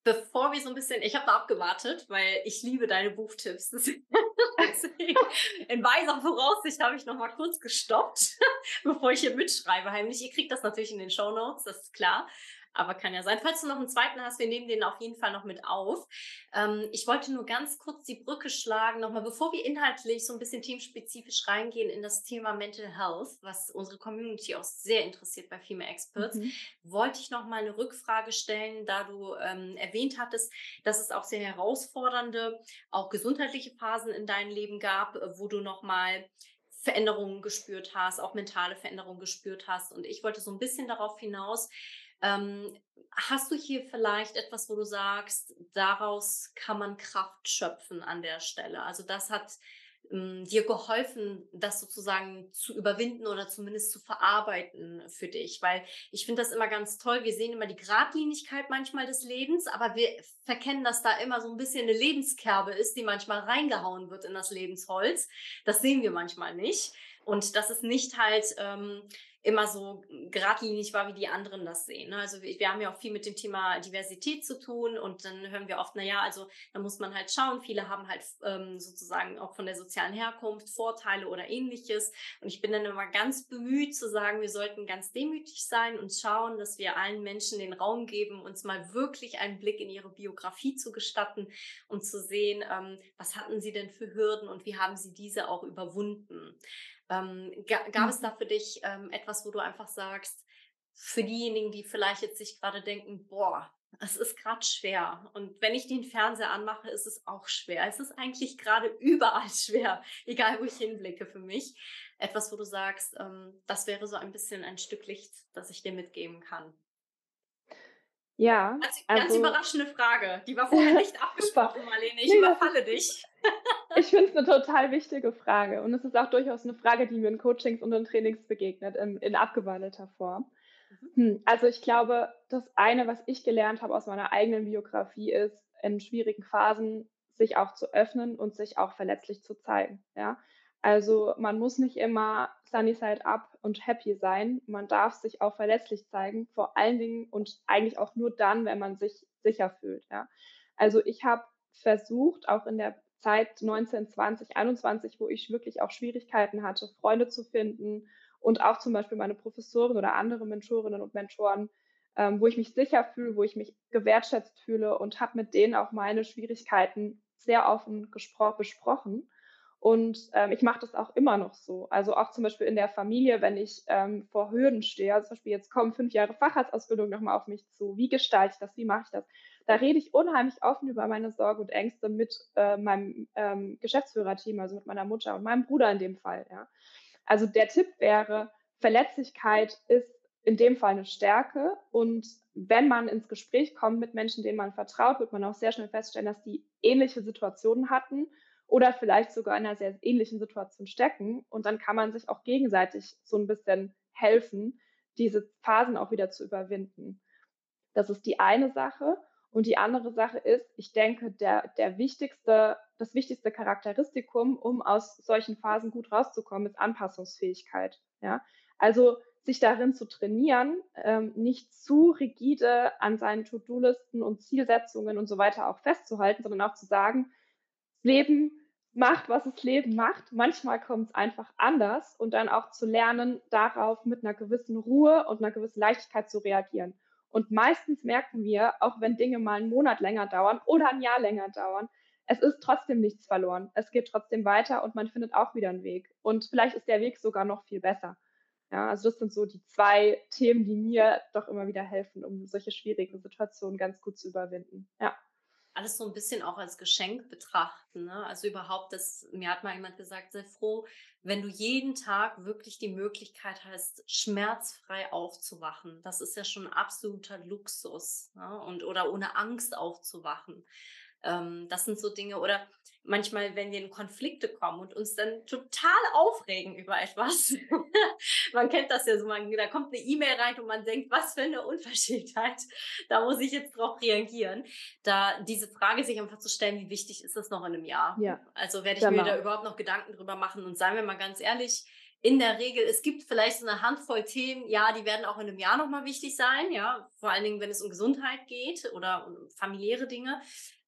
bevor wir so ein bisschen, ich habe da abgewartet, weil ich liebe deine Buchtipps. Deswegen, in weiser Voraussicht habe ich noch mal kurz gestoppt, bevor ich hier mitschreibe heimlich. Ihr kriegt das natürlich in den Show Notes, das ist klar aber kann ja sein. Falls du noch einen zweiten hast, wir nehmen den auf jeden Fall noch mit auf. Ähm, ich wollte nur ganz kurz die Brücke schlagen, nochmal, bevor wir inhaltlich so ein bisschen themenspezifisch reingehen in das Thema Mental Health, was unsere Community auch sehr interessiert bei Female Experts, mhm. wollte ich nochmal eine Rückfrage stellen, da du ähm, erwähnt hattest, dass es auch sehr herausfordernde, auch gesundheitliche Phasen in deinem Leben gab, wo du nochmal Veränderungen gespürt hast, auch mentale Veränderungen gespürt hast. Und ich wollte so ein bisschen darauf hinaus, ähm, hast du hier vielleicht etwas, wo du sagst, daraus kann man Kraft schöpfen an der Stelle? Also das hat ähm, dir geholfen, das sozusagen zu überwinden oder zumindest zu verarbeiten für dich? Weil ich finde das immer ganz toll. Wir sehen immer die Gradlinigkeit manchmal des Lebens, aber wir verkennen, dass da immer so ein bisschen eine Lebenskerbe ist, die manchmal reingehauen wird in das Lebensholz. Das sehen wir manchmal nicht. Und dass es nicht halt ähm, immer so geradlinig war, wie die anderen das sehen. Ne? Also wir, haben ja auch viel mit dem Thema Diversität zu tun und dann hören wir oft, na ja, also da muss man halt schauen. Viele haben halt ähm, sozusagen auch von der sozialen Herkunft Vorteile oder ähnliches. Und ich bin dann immer ganz bemüht zu sagen, wir sollten ganz demütig sein und schauen, dass wir allen Menschen den Raum geben, uns mal wirklich einen Blick in ihre Biografie zu gestatten und zu sehen, ähm, was hatten sie denn für Hürden und wie haben sie diese auch überwunden. Ähm, gab mhm. es da für dich ähm, etwas, wo du einfach sagst, für diejenigen, die vielleicht jetzt sich gerade denken, boah, es ist gerade schwer. Und wenn ich den Fernseher anmache, ist es auch schwer. Es ist eigentlich gerade überall schwer, egal wo ich hinblicke für mich. Etwas, wo du sagst, ähm, das wäre so ein bisschen ein Stück Licht, das ich dir mitgeben kann. Ja. Ganz, also, ganz überraschende Frage. Die war vorher nicht abgesprochen, Marlene. Ich überfalle dich. ich finde es eine total wichtige Frage. Und es ist auch durchaus eine Frage, die mir in Coachings und in Trainings begegnet, in, in abgewandelter Form. Mhm. Hm, also ich glaube, das eine, was ich gelernt habe aus meiner eigenen Biografie, ist, in schwierigen Phasen sich auch zu öffnen und sich auch verletzlich zu zeigen. Ja? Also man muss nicht immer sunny side up und happy sein. Man darf sich auch verletzlich zeigen, vor allen Dingen und eigentlich auch nur dann, wenn man sich sicher fühlt. Ja. Also ich habe versucht, auch in der Zeit 19, 20, 21, wo ich wirklich auch Schwierigkeiten hatte, Freunde zu finden und auch zum Beispiel meine Professoren oder andere Mentorinnen und Mentoren, ähm, wo ich mich sicher fühle, wo ich mich gewertschätzt fühle und habe mit denen auch meine Schwierigkeiten sehr offen besprochen und ähm, ich mache das auch immer noch so. Also auch zum Beispiel in der Familie, wenn ich ähm, vor Hürden stehe, also zum Beispiel jetzt kommen fünf Jahre Facharztausbildung nochmal auf mich zu. Wie gestalte ich das? Wie mache ich das? Da rede ich unheimlich offen über meine Sorgen und Ängste mit äh, meinem ähm, Geschäftsführerteam, also mit meiner Mutter und meinem Bruder in dem Fall. Ja. Also der Tipp wäre, Verletzlichkeit ist in dem Fall eine Stärke. Und wenn man ins Gespräch kommt mit Menschen, denen man vertraut, wird man auch sehr schnell feststellen, dass die ähnliche Situationen hatten oder vielleicht sogar in einer sehr ähnlichen Situation stecken. Und dann kann man sich auch gegenseitig so ein bisschen helfen, diese Phasen auch wieder zu überwinden. Das ist die eine Sache. Und die andere Sache ist, ich denke, der, der wichtigste, das wichtigste Charakteristikum, um aus solchen Phasen gut rauszukommen, ist Anpassungsfähigkeit. Ja? Also sich darin zu trainieren, ähm, nicht zu rigide an seinen To-Do-Listen und Zielsetzungen und so weiter auch festzuhalten, sondern auch zu sagen, Leben macht, was das Leben macht. Manchmal kommt es einfach anders und dann auch zu lernen, darauf mit einer gewissen Ruhe und einer gewissen Leichtigkeit zu reagieren. Und meistens merken wir, auch wenn Dinge mal einen Monat länger dauern oder ein Jahr länger dauern, es ist trotzdem nichts verloren. Es geht trotzdem weiter und man findet auch wieder einen Weg. Und vielleicht ist der Weg sogar noch viel besser. Ja, also das sind so die zwei Themen, die mir doch immer wieder helfen, um solche schwierigen Situationen ganz gut zu überwinden. Ja alles so ein bisschen auch als Geschenk betrachten. Ne? Also überhaupt, das, mir hat mal jemand gesagt, sei froh, wenn du jeden Tag wirklich die Möglichkeit hast, schmerzfrei aufzuwachen. Das ist ja schon absoluter Luxus. Ne? Und oder ohne Angst aufzuwachen. Ähm, das sind so Dinge oder manchmal, wenn wir in Konflikte kommen und uns dann total aufregen über etwas. man kennt das ja so, man, da kommt eine E-Mail rein und man denkt, was für eine Unverschämtheit. Da muss ich jetzt drauf reagieren. Da diese Frage sich einfach zu stellen, wie wichtig ist das noch in einem Jahr? Ja. Also werde ich genau. mir da überhaupt noch Gedanken drüber machen und seien wir mal ganz ehrlich, in der Regel, es gibt vielleicht so eine Handvoll Themen, ja, die werden auch in einem Jahr nochmal wichtig sein, ja, vor allen Dingen, wenn es um Gesundheit geht oder um familiäre Dinge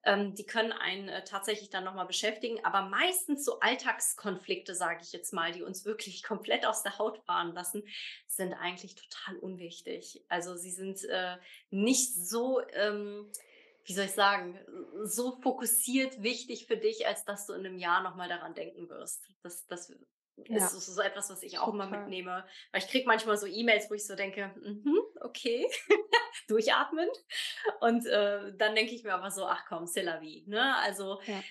ähm, die können einen äh, tatsächlich dann nochmal beschäftigen. Aber meistens so Alltagskonflikte, sage ich jetzt mal, die uns wirklich komplett aus der Haut fahren lassen, sind eigentlich total unwichtig. Also sie sind äh, nicht so, ähm, wie soll ich sagen, so fokussiert wichtig für dich, als dass du in einem Jahr nochmal daran denken wirst. Das, das ja. ist so, so, etwas, was ich auch Total. immer mitnehme. Weil ich kriege manchmal so E-Mails, wo ich so denke, mm -hmm, okay, durchatmen. Und äh, dann denke ich mir aber so, ach komm, c'est la vie. Ne? Also ja.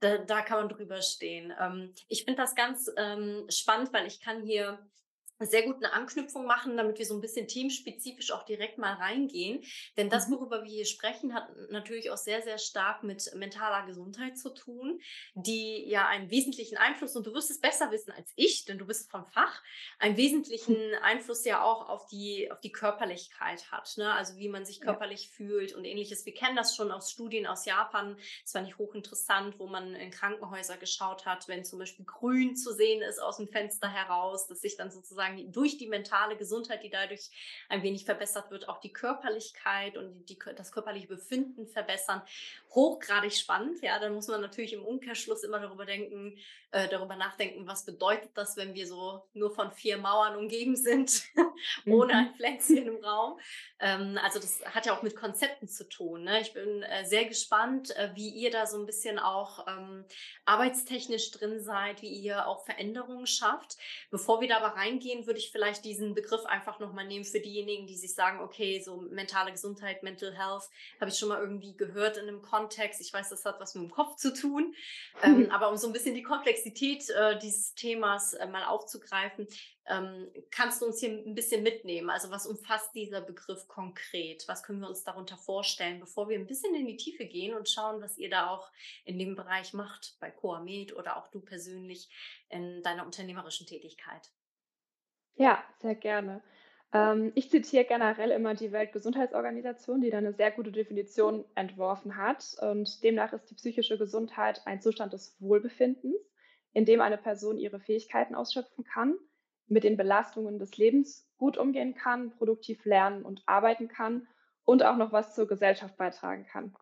da, da, kann man drüber stehen. Ähm, ich finde das ganz ähm, spannend, weil ich kann hier sehr gut eine Anknüpfung machen, damit wir so ein bisschen teamspezifisch auch direkt mal reingehen. Denn das, mhm. worüber wir hier sprechen, hat natürlich auch sehr, sehr stark mit mentaler Gesundheit zu tun, die ja einen wesentlichen Einfluss, und du wirst es besser wissen als ich, denn du bist vom Fach, einen wesentlichen Einfluss ja auch auf die, auf die Körperlichkeit hat. Ne? Also wie man sich körperlich ja. fühlt und ähnliches. Wir kennen das schon aus Studien aus Japan. Das fand ich hochinteressant, wo man in Krankenhäuser geschaut hat, wenn zum Beispiel grün zu sehen ist aus dem Fenster heraus, dass sich dann sozusagen sozusagen durch die mentale Gesundheit, die dadurch ein wenig verbessert wird, auch die Körperlichkeit und die, das körperliche Befinden verbessern. Hochgradig spannend. Ja, dann muss man natürlich im Umkehrschluss immer darüber denken, äh, darüber nachdenken, was bedeutet das, wenn wir so nur von vier Mauern umgeben sind, ohne ein mhm. Pflänzchen im Raum. Ähm, also das hat ja auch mit Konzepten zu tun. Ne? Ich bin äh, sehr gespannt, äh, wie ihr da so ein bisschen auch ähm, arbeitstechnisch drin seid, wie ihr auch Veränderungen schafft. Bevor wir da aber reingehen, würde ich vielleicht diesen Begriff einfach nochmal nehmen für diejenigen, die sich sagen, okay, so mentale Gesundheit, Mental Health, habe ich schon mal irgendwie gehört in einem Kontext. Ich weiß, das hat was mit dem Kopf zu tun. Ähm, aber um so ein bisschen die Komplexität äh, dieses Themas äh, mal aufzugreifen, ähm, kannst du uns hier ein bisschen mitnehmen? Also was umfasst dieser Begriff konkret? Was können wir uns darunter vorstellen, bevor wir ein bisschen in die Tiefe gehen und schauen, was ihr da auch in dem Bereich macht, bei Coamed oder auch du persönlich in deiner unternehmerischen Tätigkeit? Ja, sehr gerne. Ähm, ich zitiere generell immer die Weltgesundheitsorganisation, die da eine sehr gute Definition entworfen hat. Und demnach ist die psychische Gesundheit ein Zustand des Wohlbefindens, in dem eine Person ihre Fähigkeiten ausschöpfen kann, mit den Belastungen des Lebens gut umgehen kann, produktiv lernen und arbeiten kann und auch noch was zur Gesellschaft beitragen kann.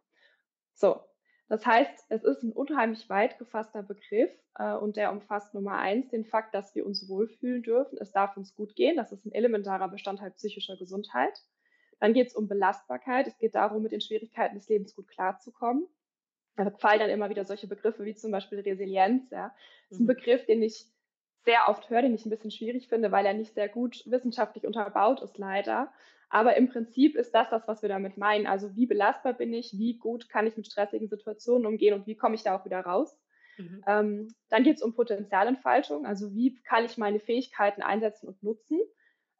So, das heißt, es ist ein unheimlich weit gefasster Begriff äh, und der umfasst Nummer eins den Fakt, dass wir uns wohlfühlen dürfen. Es darf uns gut gehen. Das ist ein elementarer Bestandteil psychischer Gesundheit. Dann geht es um Belastbarkeit. Es geht darum, mit den Schwierigkeiten des Lebens gut klarzukommen. Da fallen dann immer wieder solche Begriffe wie zum Beispiel Resilienz. Ja. Das ist ein mhm. Begriff, den ich sehr oft höre, den ich ein bisschen schwierig finde, weil er nicht sehr gut wissenschaftlich unterbaut ist, leider. Aber im Prinzip ist das das, was wir damit meinen. Also wie belastbar bin ich, wie gut kann ich mit stressigen Situationen umgehen und wie komme ich da auch wieder raus. Mhm. Ähm, dann geht es um Potenzialentfaltung, also wie kann ich meine Fähigkeiten einsetzen und nutzen.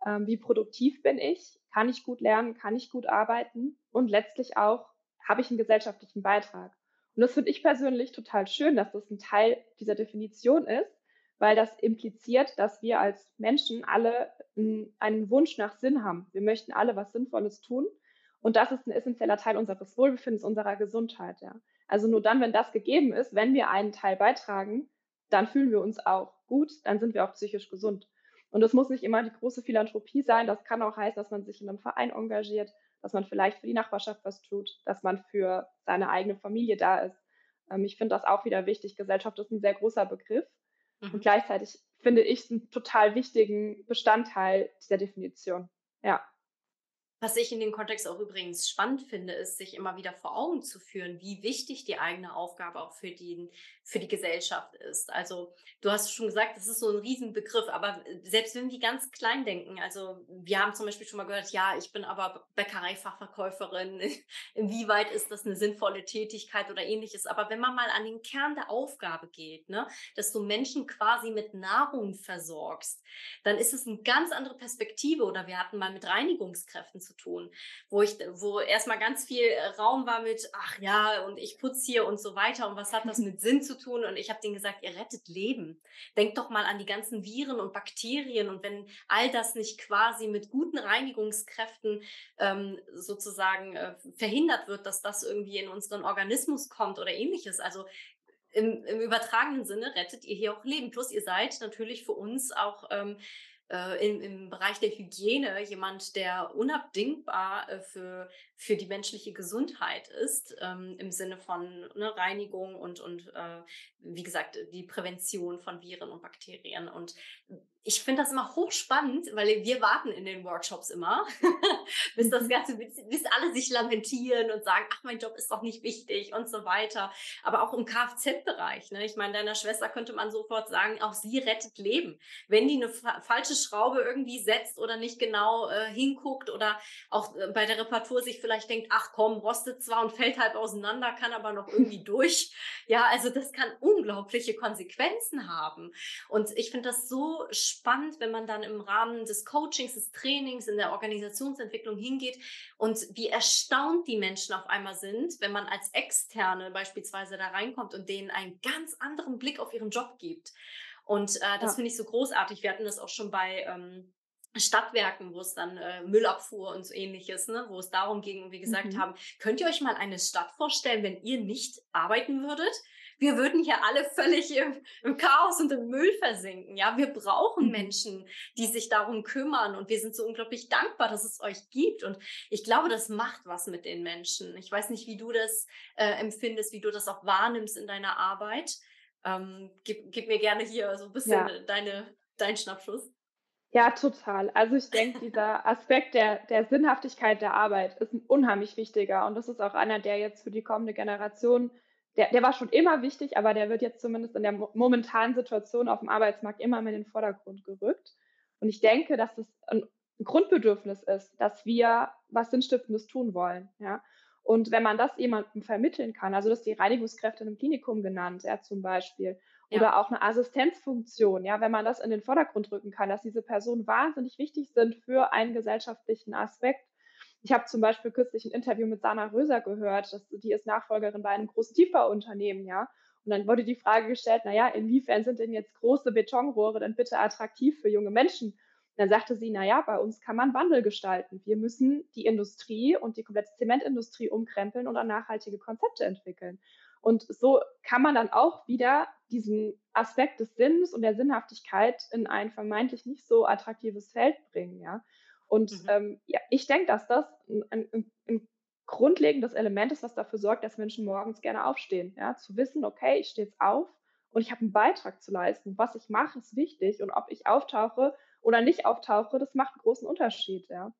Ähm, wie produktiv bin ich, kann ich gut lernen, kann ich gut arbeiten und letztlich auch habe ich einen gesellschaftlichen Beitrag. Und das finde ich persönlich total schön, dass das ein Teil dieser Definition ist, weil das impliziert, dass wir als Menschen alle einen Wunsch nach Sinn haben. Wir möchten alle was Sinnvolles tun. Und das ist ein essentieller Teil unseres Wohlbefindens, unserer Gesundheit. Ja. Also nur dann, wenn das gegeben ist, wenn wir einen Teil beitragen, dann fühlen wir uns auch gut, dann sind wir auch psychisch gesund. Und es muss nicht immer die große Philanthropie sein. Das kann auch heißen, dass man sich in einem Verein engagiert, dass man vielleicht für die Nachbarschaft was tut, dass man für seine eigene Familie da ist. Ähm, ich finde das auch wieder wichtig. Gesellschaft ist ein sehr großer Begriff. Mhm. Und gleichzeitig finde ich einen total wichtigen Bestandteil dieser Definition. Ja. Was ich in dem Kontext auch übrigens spannend finde, ist, sich immer wieder vor Augen zu führen, wie wichtig die eigene Aufgabe auch für die, für die Gesellschaft ist. Also du hast schon gesagt, das ist so ein Riesenbegriff, aber selbst wenn wir ganz klein denken, also wir haben zum Beispiel schon mal gehört, ja, ich bin aber Bäckereifachverkäuferin, inwieweit ist das eine sinnvolle Tätigkeit oder ähnliches. Aber wenn man mal an den Kern der Aufgabe geht, ne, dass du Menschen quasi mit Nahrung versorgst, dann ist es eine ganz andere Perspektive. Oder wir hatten mal mit Reinigungskräften zu tun, wo ich, wo erstmal ganz viel äh, Raum war mit, ach ja, und ich putze hier und so weiter und was hat das mit Sinn zu tun? Und ich habe denen gesagt, ihr rettet Leben. Denkt doch mal an die ganzen Viren und Bakterien und wenn all das nicht quasi mit guten Reinigungskräften ähm, sozusagen äh, verhindert wird, dass das irgendwie in unseren Organismus kommt oder ähnliches. Also im, im übertragenen Sinne rettet ihr hier auch Leben. Plus ihr seid natürlich für uns auch ähm, äh, im, im Bereich der Hygiene jemand, der unabdingbar äh, für, für die menschliche Gesundheit ist, ähm, im Sinne von ne, Reinigung und, und äh, wie gesagt, die Prävention von Viren und Bakterien. Und ich finde das immer hochspannend, weil wir warten in den Workshops immer, bis das mhm. Ganze, bis, alle sich lamentieren und sagen, ach, mein Job ist doch nicht wichtig und so weiter. Aber auch im Kfz-Bereich, ne? ich meine, deiner Schwester könnte man sofort sagen, auch sie rettet Leben. Wenn die eine fa falsche Schraube irgendwie setzt oder nicht genau äh, hinguckt oder auch äh, bei der Reparatur sich vielleicht denkt, ach komm, rostet zwar und fällt halb auseinander, kann aber noch irgendwie durch. Ja, also das kann unglaubliche Konsequenzen haben. Und ich finde das so spannend, wenn man dann im Rahmen des Coachings, des Trainings, in der Organisationsentwicklung hingeht und wie erstaunt die Menschen auf einmal sind, wenn man als Externe beispielsweise da reinkommt und denen einen ganz anderen Blick auf ihren Job gibt. Und äh, das ja. finde ich so großartig. Wir hatten das auch schon bei ähm, Stadtwerken, wo es dann äh, Müllabfuhr und so ähnliches, ne, wo es darum ging und wir gesagt mhm. haben, könnt ihr euch mal eine Stadt vorstellen, wenn ihr nicht arbeiten würdet? Wir würden hier alle völlig im, im Chaos und im Müll versinken. Ja, wir brauchen mhm. Menschen, die sich darum kümmern und wir sind so unglaublich dankbar, dass es euch gibt. Und ich glaube, das macht was mit den Menschen. Ich weiß nicht, wie du das äh, empfindest, wie du das auch wahrnimmst in deiner Arbeit. Ähm, gib, gib, mir gerne hier so ein bisschen ja. deine, deinen Schnappschuss. Ja, total. Also ich denke, dieser Aspekt der, der Sinnhaftigkeit der Arbeit ist ein unheimlich wichtiger. Und das ist auch einer, der jetzt für die kommende Generation, der, der war schon immer wichtig, aber der wird jetzt zumindest in der momentanen Situation auf dem Arbeitsmarkt immer mehr in den Vordergrund gerückt. Und ich denke, dass es ein Grundbedürfnis ist, dass wir was Sinnstiftendes tun wollen. Ja? Und wenn man das jemandem vermitteln kann, also das ist die Reinigungskräfte in einem Klinikum genannt, ja, zum Beispiel, oder ja. auch eine Assistenzfunktion, ja, wenn man das in den Vordergrund rücken kann, dass diese Personen wahnsinnig wichtig sind für einen gesellschaftlichen Aspekt. Ich habe zum Beispiel kürzlich ein Interview mit Sana Röser gehört, das, die ist Nachfolgerin bei einem großen Tiefbauunternehmen, ja. Und dann wurde die Frage gestellt, naja, inwiefern sind denn jetzt große Betonrohre denn bitte attraktiv für junge Menschen? dann sagte sie, na ja, bei uns kann man Wandel gestalten. Wir müssen die Industrie und die komplette Zementindustrie umkrempeln und dann nachhaltige Konzepte entwickeln. Und so kann man dann auch wieder diesen Aspekt des Sinns und der Sinnhaftigkeit in ein vermeintlich nicht so attraktives Feld bringen, ja. Und mhm. ähm, ja, ich denke, dass das ein, ein, ein, grundlegendes Element ist, was dafür sorgt, dass Menschen morgens gerne aufstehen. Ja? Zu wissen, okay, ich stehe jetzt auf und ich habe einen Beitrag zu leisten. Was ich mache, ist wichtig. Und ob ich auftauche oder nicht auftauche, das macht einen großen Unterschied, ja.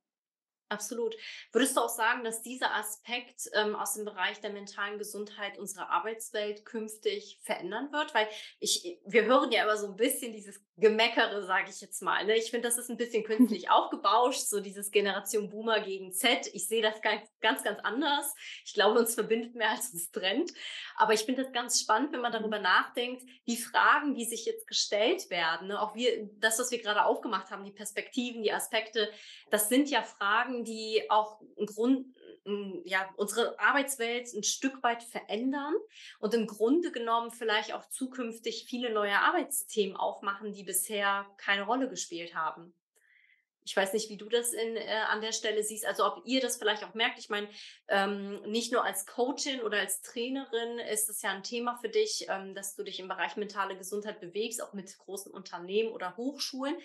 Absolut. Würdest du auch sagen, dass dieser Aspekt ähm, aus dem Bereich der mentalen Gesundheit unsere Arbeitswelt künftig verändern wird? Weil ich, wir hören ja immer so ein bisschen dieses Gemeckere, sage ich jetzt mal. Ne? Ich finde, das ist ein bisschen künstlich aufgebauscht, so dieses Generation Boomer gegen Z. Ich sehe das ganz, ganz, ganz anders. Ich glaube, uns verbindet mehr als uns trennt. Aber ich finde das ganz spannend, wenn man mhm. darüber nachdenkt, die Fragen, die sich jetzt gestellt werden, ne? auch wir, das, was wir gerade aufgemacht haben, die Perspektiven, die Aspekte, das sind ja Fragen, die auch im Grund, ja, unsere Arbeitswelt ein Stück weit verändern und im Grunde genommen vielleicht auch zukünftig viele neue Arbeitsthemen aufmachen, die bisher keine Rolle gespielt haben. Ich weiß nicht, wie du das in, äh, an der Stelle siehst, also ob ihr das vielleicht auch merkt. Ich meine, ähm, nicht nur als Coachin oder als Trainerin ist es ja ein Thema für dich, ähm, dass du dich im Bereich mentale Gesundheit bewegst, auch mit großen Unternehmen oder Hochschulen.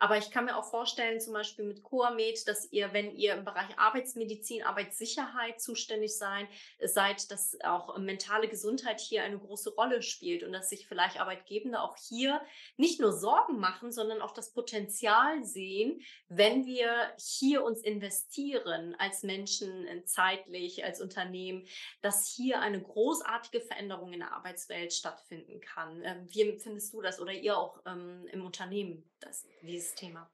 Aber ich kann mir auch vorstellen, zum Beispiel mit Coamed, dass ihr, wenn ihr im Bereich Arbeitsmedizin, Arbeitssicherheit zuständig sein, seid, dass auch mentale Gesundheit hier eine große Rolle spielt und dass sich vielleicht Arbeitgebende auch hier nicht nur Sorgen machen, sondern auch das Potenzial sehen, wenn wir hier uns investieren als Menschen äh, zeitlich, als Unternehmen, dass hier eine großartige Veränderung in der Arbeitswelt stattfinden kann. Ähm, wie empfindest du das oder ihr auch ähm, im Unternehmen, das, dieses Thema?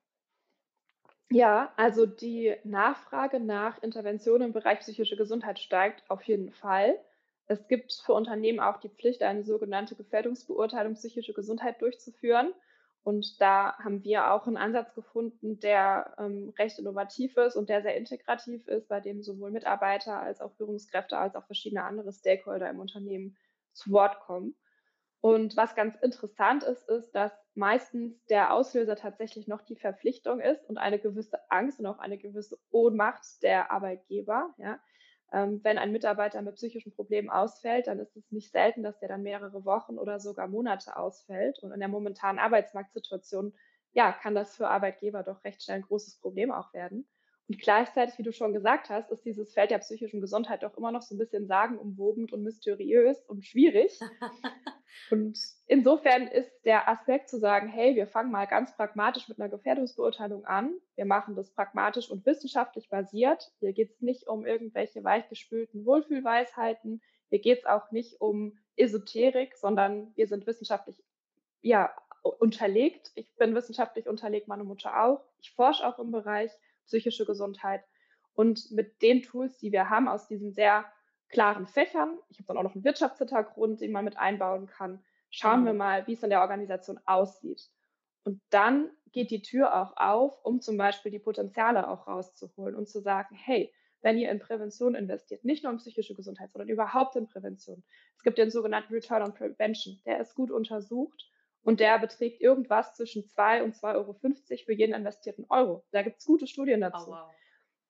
Ja, also die Nachfrage nach Interventionen im Bereich psychische Gesundheit steigt auf jeden Fall. Es gibt für Unternehmen auch die Pflicht, eine sogenannte Gefährdungsbeurteilung psychische Gesundheit durchzuführen. Und da haben wir auch einen Ansatz gefunden, der ähm, recht innovativ ist und der sehr integrativ ist, bei dem sowohl Mitarbeiter als auch Führungskräfte als auch verschiedene andere Stakeholder im Unternehmen zu Wort kommen. Und was ganz interessant ist, ist, dass meistens der Auslöser tatsächlich noch die Verpflichtung ist und eine gewisse Angst und auch eine gewisse Ohnmacht der Arbeitgeber. Ja. Ähm, wenn ein Mitarbeiter mit psychischen Problemen ausfällt, dann ist es nicht selten, dass der dann mehrere Wochen oder sogar Monate ausfällt. Und in der momentanen Arbeitsmarktsituation, ja, kann das für Arbeitgeber doch recht schnell ein großes Problem auch werden. Und gleichzeitig, wie du schon gesagt hast, ist dieses Feld der psychischen Gesundheit doch immer noch so ein bisschen sagenumwobend und mysteriös und schwierig. und insofern ist der Aspekt zu sagen, hey, wir fangen mal ganz pragmatisch mit einer Gefährdungsbeurteilung an. Wir machen das pragmatisch und wissenschaftlich basiert. Hier geht es nicht um irgendwelche weichgespülten Wohlfühlweisheiten. Hier geht es auch nicht um Esoterik, sondern wir sind wissenschaftlich ja, unterlegt. Ich bin wissenschaftlich unterlegt, meine Mutter auch. Ich forsche auch im Bereich psychische Gesundheit. Und mit den Tools, die wir haben aus diesen sehr klaren Fächern, ich habe dann auch noch einen Wirtschaftshintergrund, den man mit einbauen kann, schauen wir mhm. mal, wie es in der Organisation aussieht. Und dann geht die Tür auch auf, um zum Beispiel die Potenziale auch rauszuholen und zu sagen, hey, wenn ihr in Prävention investiert, nicht nur in psychische Gesundheit, sondern überhaupt in Prävention. Es gibt den sogenannten Return on Prevention, der ist gut untersucht und der beträgt irgendwas zwischen 2 und 2,50 Euro für jeden investierten Euro. Da gibt es gute Studien dazu. Oh, wow.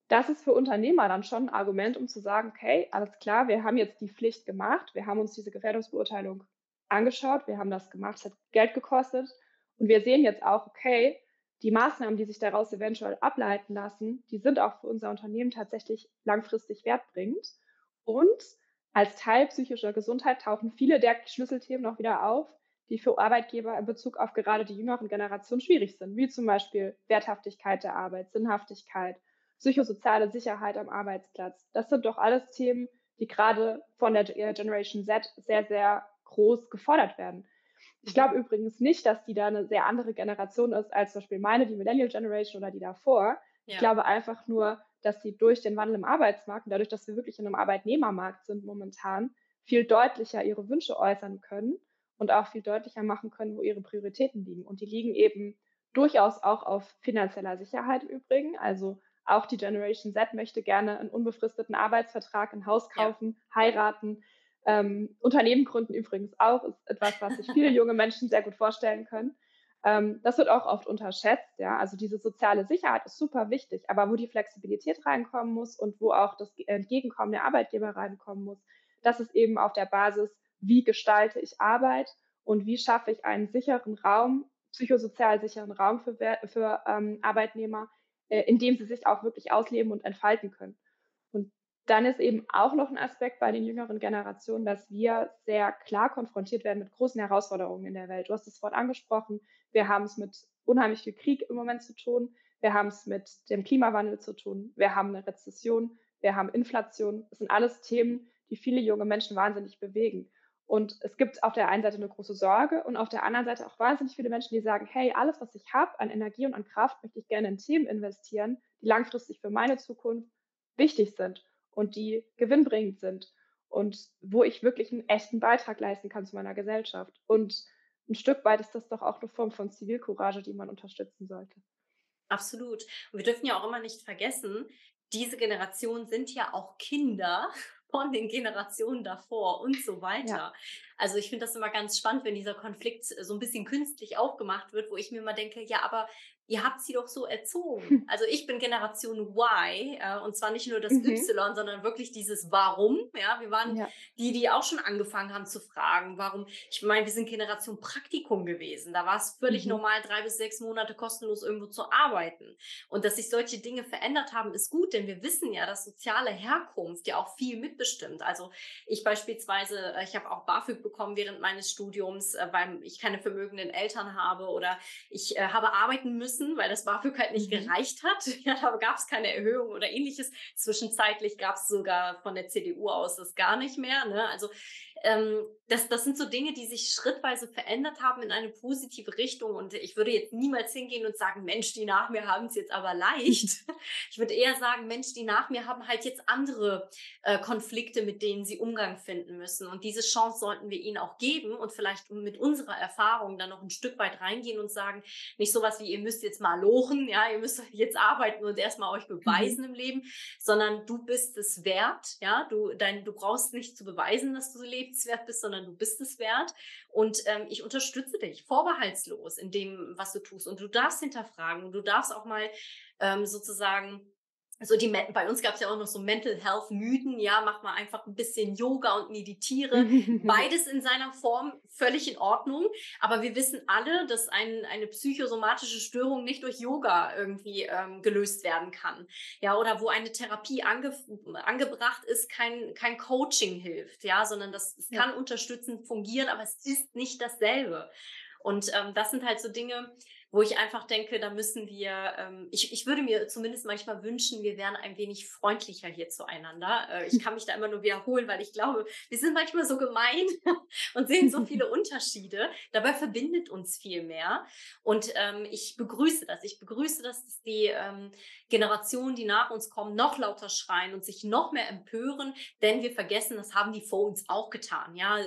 Das ist für Unternehmer dann schon ein Argument, um zu sagen, okay, alles klar, wir haben jetzt die Pflicht gemacht, wir haben uns diese Gefährdungsbeurteilung angeschaut, wir haben das gemacht, es hat Geld gekostet und wir sehen jetzt auch, okay, die Maßnahmen, die sich daraus eventuell ableiten lassen, die sind auch für unser Unternehmen tatsächlich langfristig wertbringend. Und als Teil psychischer Gesundheit tauchen viele der Schlüsselthemen noch wieder auf, die für Arbeitgeber in Bezug auf gerade die jüngeren Generationen schwierig sind, wie zum Beispiel Werthaftigkeit der Arbeit, Sinnhaftigkeit, psychosoziale Sicherheit am Arbeitsplatz. Das sind doch alles Themen, die gerade von der Generation Z sehr, sehr groß gefordert werden. Ich glaube übrigens nicht, dass die da eine sehr andere Generation ist als zum Beispiel meine, die Millennial Generation oder die davor. Ja. Ich glaube einfach nur, dass sie durch den Wandel im Arbeitsmarkt und dadurch, dass wir wirklich in einem Arbeitnehmermarkt sind momentan, viel deutlicher ihre Wünsche äußern können und auch viel deutlicher machen können, wo ihre Prioritäten liegen. Und die liegen eben durchaus auch auf finanzieller Sicherheit im Übrigen. Also auch die Generation Z möchte gerne einen unbefristeten Arbeitsvertrag, ein Haus kaufen, ja. heiraten. Ähm, Unternehmen gründen übrigens auch, ist etwas, was sich viele junge Menschen sehr gut vorstellen können. Ähm, das wird auch oft unterschätzt. Ja? Also diese soziale Sicherheit ist super wichtig, aber wo die Flexibilität reinkommen muss und wo auch das Entgegenkommen der Arbeitgeber reinkommen muss, das ist eben auf der Basis, wie gestalte ich Arbeit und wie schaffe ich einen sicheren Raum, psychosozial sicheren Raum für, für ähm, Arbeitnehmer, äh, in dem sie sich auch wirklich ausleben und entfalten können. Und dann ist eben auch noch ein Aspekt bei den jüngeren Generationen, dass wir sehr klar konfrontiert werden mit großen Herausforderungen in der Welt. Du hast das Wort angesprochen. Wir haben es mit unheimlich viel Krieg im Moment zu tun. Wir haben es mit dem Klimawandel zu tun. Wir haben eine Rezession. Wir haben Inflation. Das sind alles Themen, die viele junge Menschen wahnsinnig bewegen. Und es gibt auf der einen Seite eine große Sorge und auf der anderen Seite auch wahnsinnig viele Menschen, die sagen, hey, alles, was ich habe an Energie und an Kraft, möchte ich gerne in Themen investieren, die langfristig für meine Zukunft wichtig sind und die gewinnbringend sind und wo ich wirklich einen echten Beitrag leisten kann zu meiner Gesellschaft. Und ein Stück weit ist das doch auch eine Form von Zivilcourage, die man unterstützen sollte. Absolut. Und wir dürfen ja auch immer nicht vergessen, diese Generation sind ja auch Kinder von den Generationen davor und so weiter. Ja. Also ich finde das immer ganz spannend, wenn dieser Konflikt so ein bisschen künstlich aufgemacht wird, wo ich mir immer denke, ja, aber ihr habt sie doch so erzogen. Hm. Also ich bin Generation Y äh, und zwar nicht nur das mhm. Y, sondern wirklich dieses Warum. Ja, wir waren ja. die, die auch schon angefangen haben zu fragen, warum. Ich meine, wir sind Generation Praktikum gewesen. Da war es völlig mhm. normal, drei bis sechs Monate kostenlos irgendwo zu arbeiten. Und dass sich solche Dinge verändert haben, ist gut, denn wir wissen ja, dass soziale Herkunft ja auch viel mitbestimmt. Also ich beispielsweise, äh, ich habe auch BAföG bekommen während meines Studiums, äh, weil ich keine vermögenden Eltern habe oder ich äh, habe arbeiten müssen müssen, weil das BAföG halt nicht mhm. gereicht hat. Ja, da gab es keine Erhöhung oder ähnliches. Zwischenzeitlich gab es sogar von der CDU aus das gar nicht mehr. Ne? Also ähm, das, das sind so Dinge, die sich schrittweise verändert haben in eine positive Richtung. Und ich würde jetzt niemals hingehen und sagen, Mensch, die nach mir haben es jetzt aber leicht. Ich würde eher sagen, Mensch, die nach mir haben halt jetzt andere äh, Konflikte, mit denen sie Umgang finden müssen. Und diese Chance sollten wir ihnen auch geben und vielleicht mit unserer Erfahrung dann noch ein Stück weit reingehen und sagen, nicht sowas wie, ihr müsst jetzt mal lochen, ja, ihr müsst jetzt arbeiten und erstmal euch mhm. beweisen mhm. im Leben, sondern du bist es wert, ja, du, dein, du brauchst nicht zu beweisen, dass du lebst lebenswert bist, sondern du bist es wert. Und ähm, ich unterstütze dich vorbehaltslos in dem, was du tust. Und du darfst hinterfragen und du darfst auch mal ähm, sozusagen so die bei uns gab es ja auch noch so Mental Health Mythen, ja, mach mal einfach ein bisschen Yoga und meditiere. Beides in seiner Form völlig in Ordnung. Aber wir wissen alle, dass ein, eine psychosomatische Störung nicht durch Yoga irgendwie ähm, gelöst werden kann. Ja, oder wo eine Therapie ange, angebracht ist, kein, kein Coaching hilft, ja, sondern das es kann unterstützend fungieren, aber es ist nicht dasselbe. Und ähm, das sind halt so Dinge, wo ich einfach denke, da müssen wir, ähm, ich, ich würde mir zumindest manchmal wünschen, wir wären ein wenig freundlicher hier zueinander. Äh, ich kann mich da immer nur wiederholen, weil ich glaube, wir sind manchmal so gemein und sehen so viele Unterschiede. Dabei verbindet uns viel mehr. Und ähm, ich begrüße das. Ich begrüße, dass die ähm, Generationen, die nach uns kommen, noch lauter schreien und sich noch mehr empören, denn wir vergessen, das haben die vor uns auch getan. Ja,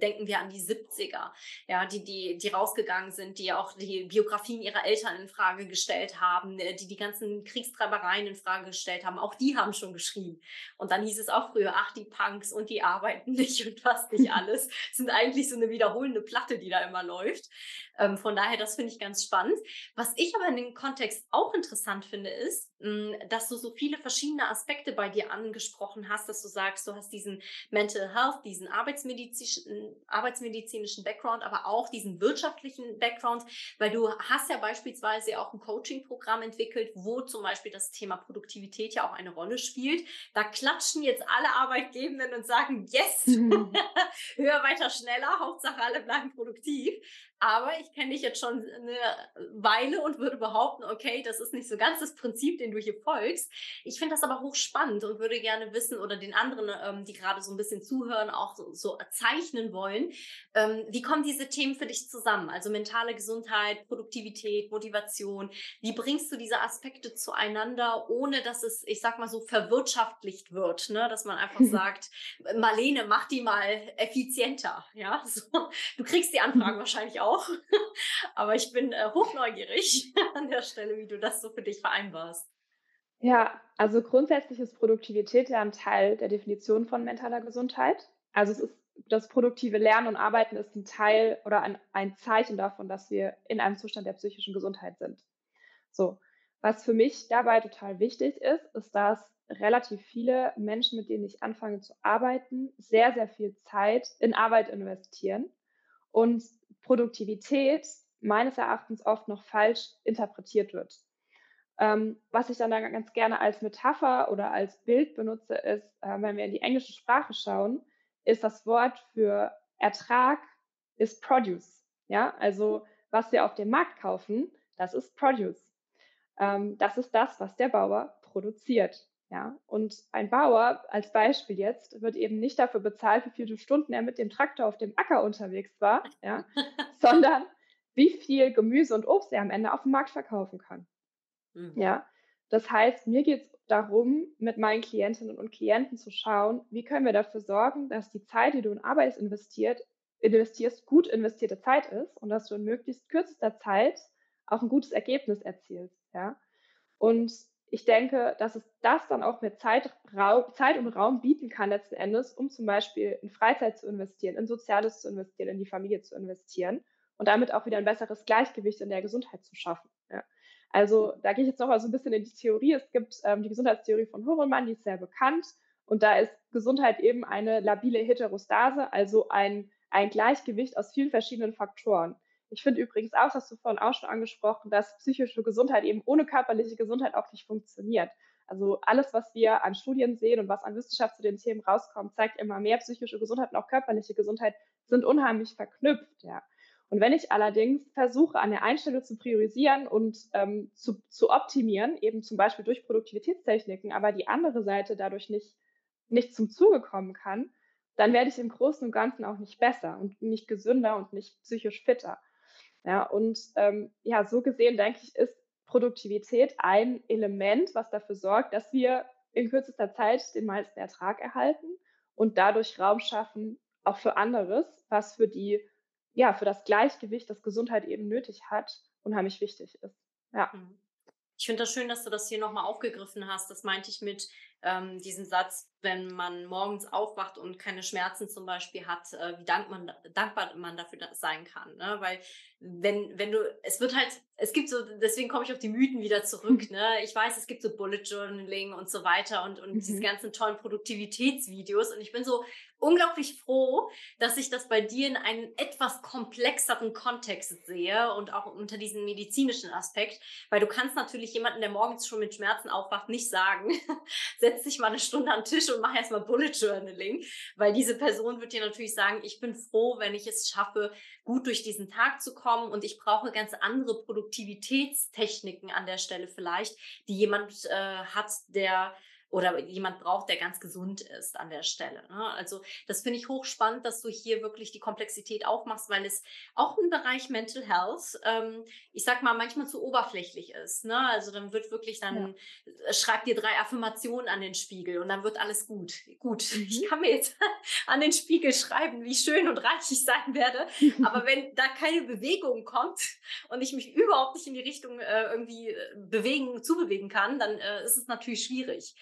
denken wir an die 70er, ja, die, die, die rausgegangen sind, die auch die Biografien ihrer Eltern in Frage gestellt haben, äh, die die ganzen Kriegstreibereien in Frage gestellt haben. Auch die haben schon geschrien. Und dann hieß es auch früher, ach, die Punks und die arbeiten nicht und was nicht alles, sind eigentlich so eine wiederholende Platte, die da immer läuft. Ähm, von daher, das finde ich ganz spannend. Was ich aber in dem Kontext auch interessant finde, ist, mh, hm, dass du so viele verschiedene Aspekte bei dir angesprochen hast, dass du sagst, du hast diesen Mental Health, diesen arbeitsmedizinischen, arbeitsmedizinischen Background, aber auch diesen wirtschaftlichen Background, weil du hast ja beispielsweise auch ein Coaching-Programm entwickelt, wo zum Beispiel das Thema Produktivität ja auch eine Rolle spielt. Da klatschen jetzt alle Arbeitgebenden und sagen, yes, mhm. höher, weiter, schneller, Hauptsache alle bleiben produktiv. Aber ich kenne dich jetzt schon eine Weile und würde behaupten, okay, das ist nicht so ganz das Prinzip, den du hier folgst. Ich finde das aber hochspannend und würde gerne wissen oder den anderen, ähm, die gerade so ein bisschen zuhören, auch so, so zeichnen wollen. Ähm, wie kommen diese Themen für dich zusammen? Also mentale Gesundheit, Produktivität, Motivation. Wie bringst du diese Aspekte zueinander, ohne dass es, ich sag mal so, verwirtschaftlicht wird, ne? Dass man einfach sagt, Marlene, mach die mal effizienter. Ja, so. du kriegst die Anfragen wahrscheinlich auch auch. Aber ich bin äh, hochneugierig an der Stelle, wie du das so für dich vereinbarst. Ja, also grundsätzlich ist Produktivität ja ein Teil der Definition von mentaler Gesundheit. Also es ist das produktive Lernen und Arbeiten ist ein Teil oder ein, ein Zeichen davon, dass wir in einem Zustand der psychischen Gesundheit sind. So, was für mich dabei total wichtig ist, ist, dass relativ viele Menschen, mit denen ich anfange zu arbeiten, sehr, sehr viel Zeit in Arbeit investieren und Produktivität meines Erachtens oft noch falsch interpretiert wird. Ähm, was ich dann da ganz gerne als Metapher oder als Bild benutze, ist, äh, wenn wir in die englische Sprache schauen, ist das Wort für Ertrag ist Produce. Ja, also was wir auf dem Markt kaufen, das ist Produce. Ähm, das ist das, was der Bauer produziert. Ja, und ein Bauer als Beispiel jetzt wird eben nicht dafür bezahlt, wie viele Stunden er mit dem Traktor auf dem Acker unterwegs war, ja, sondern wie viel Gemüse und Obst er am Ende auf dem Markt verkaufen kann. Mhm. Ja, das heißt, mir geht es darum, mit meinen Klientinnen und Klienten zu schauen, wie können wir dafür sorgen, dass die Zeit, die du in Arbeit investiert, investierst, gut investierte Zeit ist und dass du in möglichst kürzester Zeit auch ein gutes Ergebnis erzielst. Ja, und ich denke, dass es das dann auch mit Zeit, Raum, Zeit und Raum bieten kann letzten Endes, um zum Beispiel in Freizeit zu investieren, in Soziales zu investieren, in die Familie zu investieren und damit auch wieder ein besseres Gleichgewicht in der Gesundheit zu schaffen. Ja. Also da gehe ich jetzt noch mal so ein bisschen in die Theorie. Es gibt ähm, die Gesundheitstheorie von Horelmann, die ist sehr bekannt. Und da ist Gesundheit eben eine labile Heterostase, also ein, ein Gleichgewicht aus vielen verschiedenen Faktoren. Ich finde übrigens auch, hast du vorhin auch schon angesprochen, dass psychische Gesundheit eben ohne körperliche Gesundheit auch nicht funktioniert. Also alles, was wir an Studien sehen und was an Wissenschaft zu den Themen rauskommt, zeigt immer mehr psychische Gesundheit und auch körperliche Gesundheit sind unheimlich verknüpft. Ja. Und wenn ich allerdings versuche, an der einen Stelle zu priorisieren und ähm, zu, zu optimieren, eben zum Beispiel durch Produktivitätstechniken, aber die andere Seite dadurch nicht, nicht zum Zuge kommen kann, dann werde ich im Großen und Ganzen auch nicht besser und nicht gesünder und nicht psychisch fitter. Ja, und ähm, ja, so gesehen denke ich, ist Produktivität ein Element, was dafür sorgt, dass wir in kürzester Zeit den meisten Ertrag erhalten und dadurch Raum schaffen, auch für anderes, was für die, ja, für das Gleichgewicht, das Gesundheit eben nötig hat, unheimlich wichtig ist. Ja. Mhm. Ich finde das schön, dass du das hier nochmal aufgegriffen hast. Das meinte ich mit ähm, diesem Satz, wenn man morgens aufwacht und keine Schmerzen zum Beispiel hat, äh, wie dank man, dankbar man dafür sein kann. Ne? Weil wenn, wenn du, es wird halt, es gibt so, deswegen komme ich auf die Mythen wieder zurück. Ne? Ich weiß, es gibt so Bullet Journaling und so weiter und, und mhm. diese ganzen tollen Produktivitätsvideos und ich bin so unglaublich froh, dass ich das bei dir in einem etwas komplexeren Kontext sehe und auch unter diesem medizinischen Aspekt, weil du kannst natürlich jemanden, der morgens schon mit Schmerzen aufwacht, nicht sagen, setz dich mal eine Stunde an den Tisch und mach erstmal Bullet Journaling, weil diese Person wird dir natürlich sagen, ich bin froh, wenn ich es schaffe, gut durch diesen Tag zu kommen und ich brauche ganz andere Produktivitätstechniken an der Stelle vielleicht, die jemand äh, hat, der oder jemand braucht, der ganz gesund ist an der Stelle. Ne? Also das finde ich hochspannend, dass du hier wirklich die Komplexität aufmachst, weil es auch im Bereich Mental Health, ähm, ich sag mal, manchmal zu oberflächlich ist. Ne? Also dann wird wirklich dann, ja. Äh, schreib dir drei Affirmationen an den Spiegel und dann wird alles gut. Gut, mhm. ich kann mir jetzt an den Spiegel schreiben, wie schön und reich ich sein werde. Aber wenn da keine Bewegung kommt und ich mich überhaupt nicht in die Richtung äh, irgendwie äh, bewegen, zubewegen kann, dann äh, ist es natürlich schwierig.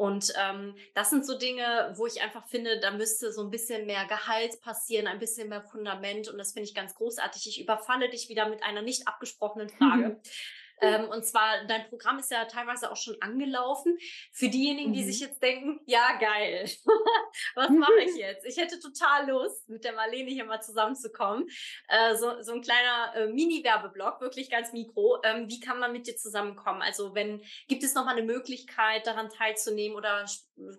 Und ähm, das sind so Dinge, wo ich einfach finde, da müsste so ein bisschen mehr Gehalt passieren, ein bisschen mehr Fundament. Und das finde ich ganz großartig. Ich überfalle dich wieder mit einer nicht abgesprochenen Frage. Ähm, und zwar, dein Programm ist ja teilweise auch schon angelaufen. Für diejenigen, die mhm. sich jetzt denken, ja, geil, was mache ich jetzt? Ich hätte total Lust, mit der Marlene hier mal zusammenzukommen. Äh, so, so ein kleiner äh, Mini-Werbeblock, wirklich ganz mikro. Ähm, wie kann man mit dir zusammenkommen? Also, wenn, gibt es nochmal eine Möglichkeit, daran teilzunehmen oder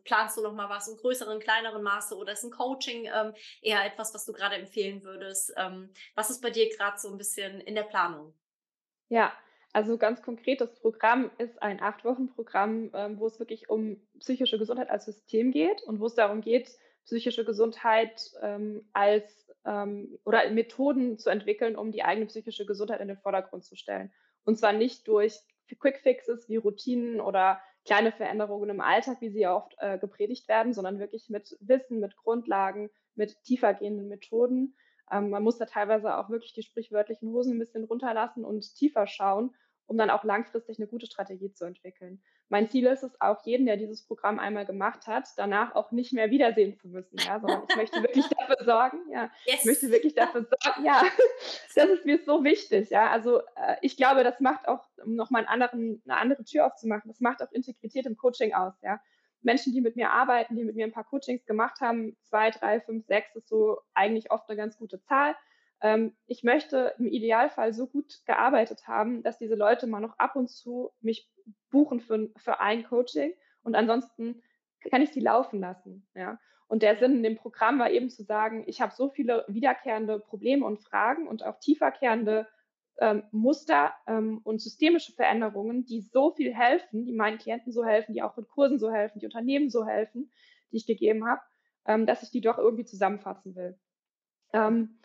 planst du nochmal was im größeren, kleineren Maße oder ist ein Coaching ähm, eher etwas, was du gerade empfehlen würdest? Ähm, was ist bei dir gerade so ein bisschen in der Planung? Ja, also ganz konkret, das Programm ist ein Acht-Wochen-Programm, ähm, wo es wirklich um psychische Gesundheit als System geht und wo es darum geht, psychische Gesundheit ähm, als ähm, oder Methoden zu entwickeln, um die eigene psychische Gesundheit in den Vordergrund zu stellen. Und zwar nicht durch Quick Fixes wie Routinen oder kleine Veränderungen im Alltag, wie sie ja oft äh, gepredigt werden, sondern wirklich mit Wissen, mit Grundlagen, mit tiefergehenden Methoden. Ähm, man muss da teilweise auch wirklich die sprichwörtlichen Hosen ein bisschen runterlassen und tiefer schauen, um dann auch langfristig eine gute Strategie zu entwickeln. Mein Ziel ist es auch, jeden, der dieses Programm einmal gemacht hat, danach auch nicht mehr wiedersehen zu müssen, ja, sondern ich möchte wirklich dafür sorgen, ja, yes. ich möchte wirklich dafür sorgen, ja, das ist mir so wichtig, ja, also äh, ich glaube, das macht auch, um nochmal einen anderen, eine andere Tür aufzumachen, das macht auch Integrität im Coaching aus, ja. Menschen, die mit mir arbeiten, die mit mir ein paar Coachings gemacht haben, zwei, drei, fünf, sechs ist so eigentlich oft eine ganz gute Zahl. Ähm, ich möchte im Idealfall so gut gearbeitet haben, dass diese Leute mal noch ab und zu mich buchen für, für ein Coaching und ansonsten kann ich sie laufen lassen. Ja. Und der Sinn in dem Programm war eben zu sagen, ich habe so viele wiederkehrende Probleme und Fragen und auch tieferkehrende ähm, Muster ähm, und systemische Veränderungen, die so viel helfen, die meinen Klienten so helfen, die auch in Kursen so helfen, die Unternehmen so helfen, die ich gegeben habe, ähm, dass ich die doch irgendwie zusammenfassen will. Ähm,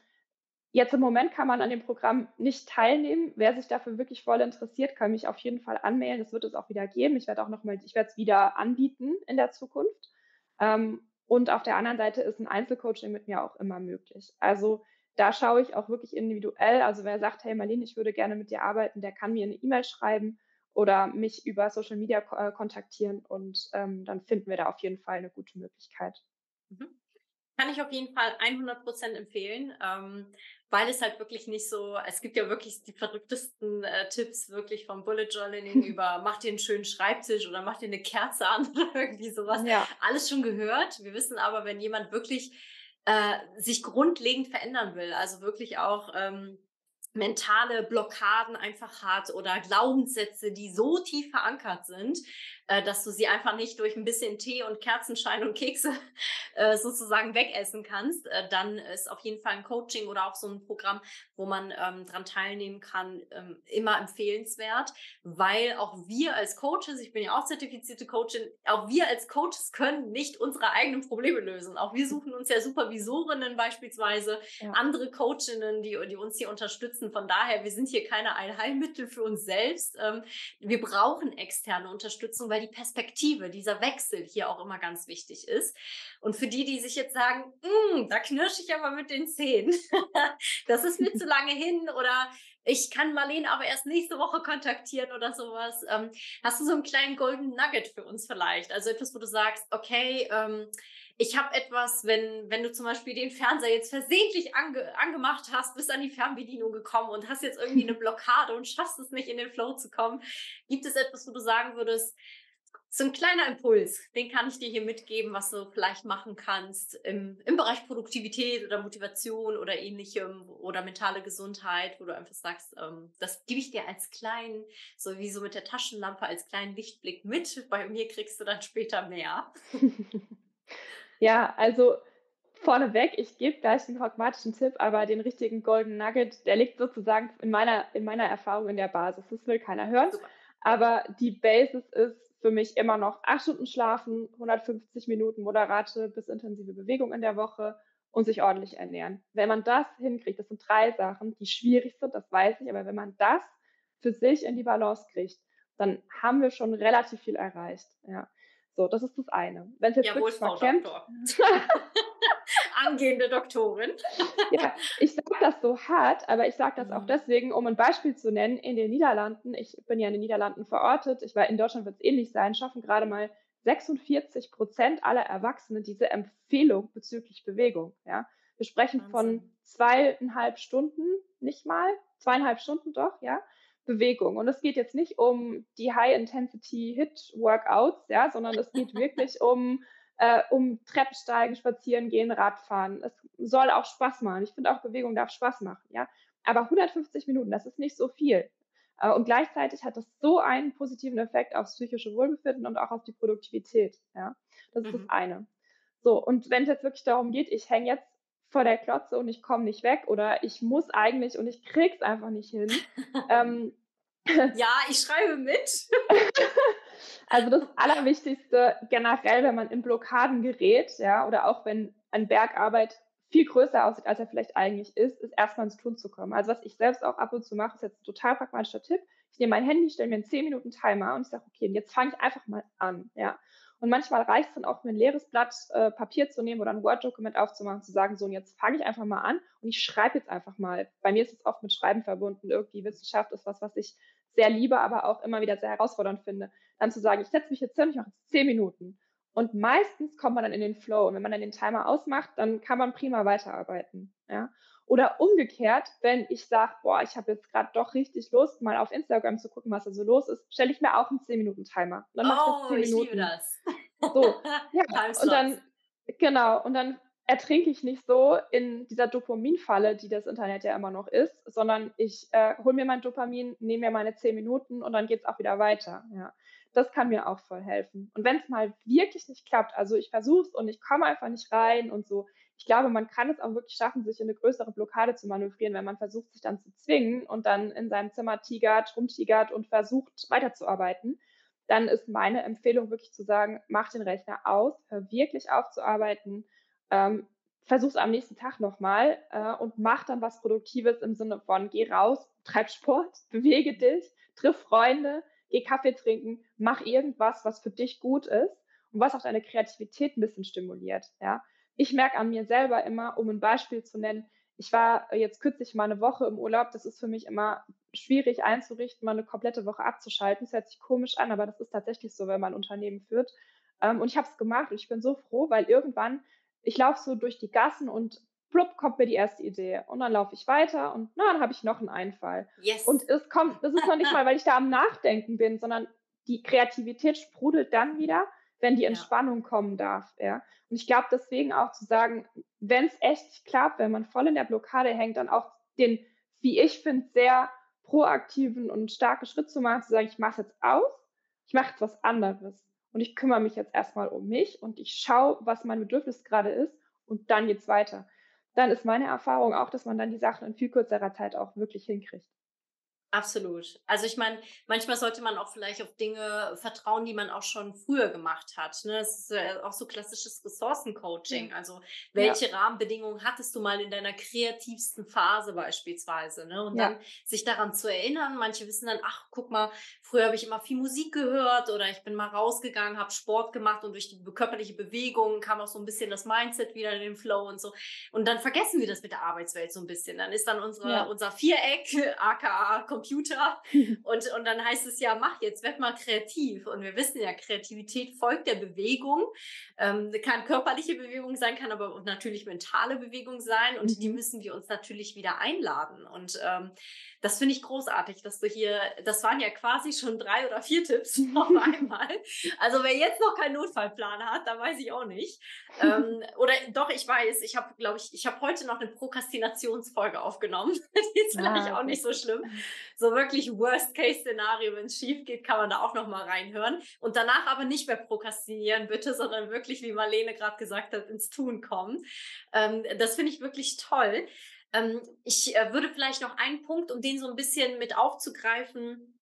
Jetzt im Moment kann man an dem Programm nicht teilnehmen. Wer sich dafür wirklich voll interessiert, kann mich auf jeden Fall anmelden. Das wird es auch wieder geben. Ich werde auch noch mal, ich werde es wieder anbieten in der Zukunft. Ähm, und auf der anderen Seite ist ein Einzelcoaching mit mir auch immer möglich. Also da schaue ich auch wirklich individuell. Also wer sagt, hey Marlene, ich würde gerne mit dir arbeiten, der kann mir eine E-Mail schreiben oder mich über Social Media äh, kontaktieren und ähm, dann finden wir da auf jeden Fall eine gute Möglichkeit. Mhm. Kann ich auf jeden Fall 100% empfehlen, ähm, weil es halt wirklich nicht so, es gibt ja wirklich die verrücktesten äh, Tipps, wirklich vom Bullet Journaling über mach dir einen schönen Schreibtisch oder mach dir eine Kerze an oder irgendwie sowas. Ja. Alles schon gehört. Wir wissen aber, wenn jemand wirklich äh, sich grundlegend verändern will, also wirklich auch ähm, mentale Blockaden einfach hat oder Glaubenssätze, die so tief verankert sind, äh, dass du sie einfach nicht durch ein bisschen Tee und Kerzenschein und Kekse äh, sozusagen wegessen kannst, äh, dann ist auf jeden Fall ein Coaching oder auch so ein Programm, wo man ähm, dran teilnehmen kann, ähm, immer empfehlenswert, weil auch wir als Coaches, ich bin ja auch zertifizierte Coachin, auch wir als Coaches können nicht unsere eigenen Probleme lösen. Auch wir suchen uns ja Supervisorinnen beispielsweise, ja. andere Coachinnen, die, die uns hier unterstützen. Von daher, wir sind hier keine Allheilmittel für uns selbst. Ähm, wir brauchen externe Unterstützung, weil die Perspektive, dieser Wechsel hier auch immer ganz wichtig ist. Und für die, die sich jetzt sagen, mm, da knirsche ich aber mit den Zähnen, das ist mir zu lange hin oder ich kann Marlene aber erst nächste Woche kontaktieren oder sowas. Ähm, hast du so einen kleinen Golden Nugget für uns vielleicht? Also etwas, wo du sagst, okay, ähm, ich habe etwas, wenn, wenn du zum Beispiel den Fernseher jetzt versehentlich ange, angemacht hast, bist an die Fernbedienung gekommen und hast jetzt irgendwie eine Blockade und schaffst es nicht in den Flow zu kommen. Gibt es etwas, wo du sagen würdest, so ein kleiner Impuls, den kann ich dir hier mitgeben, was du vielleicht machen kannst im, im Bereich Produktivität oder Motivation oder ähnlichem oder mentale Gesundheit, wo du einfach sagst, ähm, das gebe ich dir als kleinen, so wie so mit der Taschenlampe als kleinen Lichtblick mit. Bei mir kriegst du dann später mehr. ja, also vorneweg, ich gebe gleich den pragmatischen Tipp, aber den richtigen Golden Nugget, der liegt sozusagen in meiner, in meiner Erfahrung in der Basis. Das will keiner hören. Super. Aber die Basis ist, für mich immer noch acht Stunden schlafen, 150 Minuten moderate bis intensive Bewegung in der Woche und sich ordentlich ernähren. Wenn man das hinkriegt, das sind drei Sachen, die schwierig sind, das weiß ich, aber wenn man das für sich in die Balance kriegt, dann haben wir schon relativ viel erreicht. Ja. So, das ist das eine. Wenn es jetzt Jawohl, wirklich Frau kämpft, angehende Doktorin. ja, ich sage das so hart, aber ich sage das auch mhm. deswegen, um ein Beispiel zu nennen. In den Niederlanden, ich bin ja in den Niederlanden verortet, ich war in Deutschland wird es ähnlich sein, schaffen gerade mal 46 Prozent aller Erwachsenen diese Empfehlung bezüglich Bewegung. Ja, wir sprechen Wahnsinn. von zweieinhalb Stunden, nicht mal zweieinhalb Stunden doch, ja. Bewegung. Und es geht jetzt nicht um die High-Intensity-Hit-Workouts, ja, sondern es geht wirklich um äh, um Treppensteigen, spazieren gehen, Radfahren. Es soll auch Spaß machen. Ich finde auch Bewegung darf Spaß machen, ja. Aber 150 Minuten, das ist nicht so viel. Äh, und gleichzeitig hat das so einen positiven Effekt aufs psychische Wohlbefinden und auch auf die Produktivität, ja. Das ist mhm. das eine. So, und wenn es jetzt wirklich darum geht, ich hänge jetzt vor der Klotze und ich komme nicht weg oder ich muss eigentlich und ich krieg's einfach nicht hin. ähm, ja, ich schreibe mit. Also das Allerwichtigste generell, wenn man in Blockaden gerät, ja, oder auch wenn ein Bergarbeit viel größer aussieht, als er vielleicht eigentlich ist, ist erstmal ins Tun zu kommen. Also was ich selbst auch ab und zu mache, ist jetzt ein total pragmatischer Tipp. Ich nehme mein Handy, stelle mir einen 10 Minuten Timer und ich sage, okay, jetzt fange ich einfach mal an, ja. Und manchmal reicht es dann auch, mir ein leeres Blatt äh, Papier zu nehmen oder ein Word-Dokument aufzumachen, zu sagen, so, und jetzt fange ich einfach mal an und ich schreibe jetzt einfach mal. Bei mir ist es oft mit Schreiben verbunden. Irgendwie Wissenschaft ist was, was ich sehr liebe, aber auch immer wieder sehr herausfordernd finde. Dann zu sagen, ich setze mich jetzt hin, ich mache jetzt zehn Minuten. Und meistens kommt man dann in den Flow. Und wenn man dann den Timer ausmacht, dann kann man prima weiterarbeiten. Ja? Oder umgekehrt, wenn ich sage, boah, ich habe jetzt gerade doch richtig Lust, mal auf Instagram zu gucken, was da so los ist, stelle ich mir auch einen 10-Minuten-Timer. Dann oh, ich, ich liebe das. So, ja. und dann, genau, und dann ertrinke ich nicht so in dieser Dopaminfalle, die das Internet ja immer noch ist, sondern ich äh, hole mir mein Dopamin, nehme mir meine zehn Minuten und dann geht es auch wieder weiter. Ja. Das kann mir auch voll helfen. Und wenn es mal wirklich nicht klappt, also ich versuche es und ich komme einfach nicht rein und so, ich glaube, man kann es auch wirklich schaffen, sich in eine größere Blockade zu manövrieren, wenn man versucht, sich dann zu zwingen und dann in seinem Zimmer tigert, rumtigert und versucht, weiterzuarbeiten. Dann ist meine Empfehlung wirklich zu sagen, mach den Rechner aus, hör wirklich auf zu arbeiten, ähm, versuch es am nächsten Tag nochmal äh, und mach dann was Produktives im Sinne von geh raus, treib Sport, bewege dich, triff Freunde, geh Kaffee trinken, mach irgendwas, was für dich gut ist und was auch deine Kreativität ein bisschen stimuliert. Ja, ich merke an mir selber immer, um ein Beispiel zu nennen, ich war jetzt kürzlich mal eine Woche im Urlaub. Das ist für mich immer schwierig einzurichten, mal eine komplette Woche abzuschalten. Das hört sich komisch an, aber das ist tatsächlich so, wenn man ein Unternehmen führt. Ähm, und ich habe es gemacht und ich bin so froh, weil irgendwann ich laufe so durch die Gassen und plupp kommt mir die erste Idee. Und dann laufe ich weiter und na, dann habe ich noch einen Einfall. Yes. Und es kommt, das ist noch nicht mal, weil ich da am Nachdenken bin, sondern die Kreativität sprudelt dann wieder, wenn die Entspannung ja. kommen darf. Ja. Und ich glaube deswegen auch zu sagen, wenn es echt nicht klappt, wenn man voll in der Blockade hängt, dann auch den, wie ich finde, sehr proaktiven und starken Schritt zu machen, zu sagen, ich mache es jetzt aus, ich mache jetzt was anderes und ich kümmere mich jetzt erstmal um mich und ich schaue, was mein Bedürfnis gerade ist und dann geht's weiter. Dann ist meine Erfahrung auch, dass man dann die Sachen in viel kürzerer Zeit auch wirklich hinkriegt. Absolut. Also ich meine, manchmal sollte man auch vielleicht auf Dinge vertrauen, die man auch schon früher gemacht hat. Ne? Das ist ja auch so klassisches Ressourcencoaching. Also welche ja. Rahmenbedingungen hattest du mal in deiner kreativsten Phase beispielsweise? Ne? Und ja. dann sich daran zu erinnern. Manche wissen dann, ach, guck mal, früher habe ich immer viel Musik gehört oder ich bin mal rausgegangen, habe Sport gemacht und durch die körperliche Bewegung kam auch so ein bisschen das Mindset wieder in den Flow und so. Und dann vergessen wir das mit der Arbeitswelt so ein bisschen. Dann ist dann unsere, ja. unser Viereck, aka Computer. und, und dann heißt es ja, mach jetzt, werd mal kreativ. Und wir wissen ja, Kreativität folgt der Bewegung. Ähm, kann körperliche Bewegung sein, kann aber natürlich mentale Bewegung sein. Und die mhm. müssen wir uns natürlich wieder einladen. Und ähm, das finde ich großartig, dass du hier, das waren ja quasi schon drei oder vier Tipps auf einmal. Also wer jetzt noch keinen Notfallplan hat, da weiß ich auch nicht. ähm, oder doch, ich weiß, ich habe, glaube ich, ich habe heute noch eine Prokrastinationsfolge aufgenommen. Die ist vielleicht ah, auch nicht so schlimm. So wirklich Worst-Case-Szenario, wenn es schief geht, kann man da auch noch mal reinhören. Und danach aber nicht mehr prokrastinieren, bitte, sondern wirklich, wie Marlene gerade gesagt hat, ins Tun kommen. Ähm, das finde ich wirklich toll. Ähm, ich äh, würde vielleicht noch einen Punkt, um den so ein bisschen mit aufzugreifen,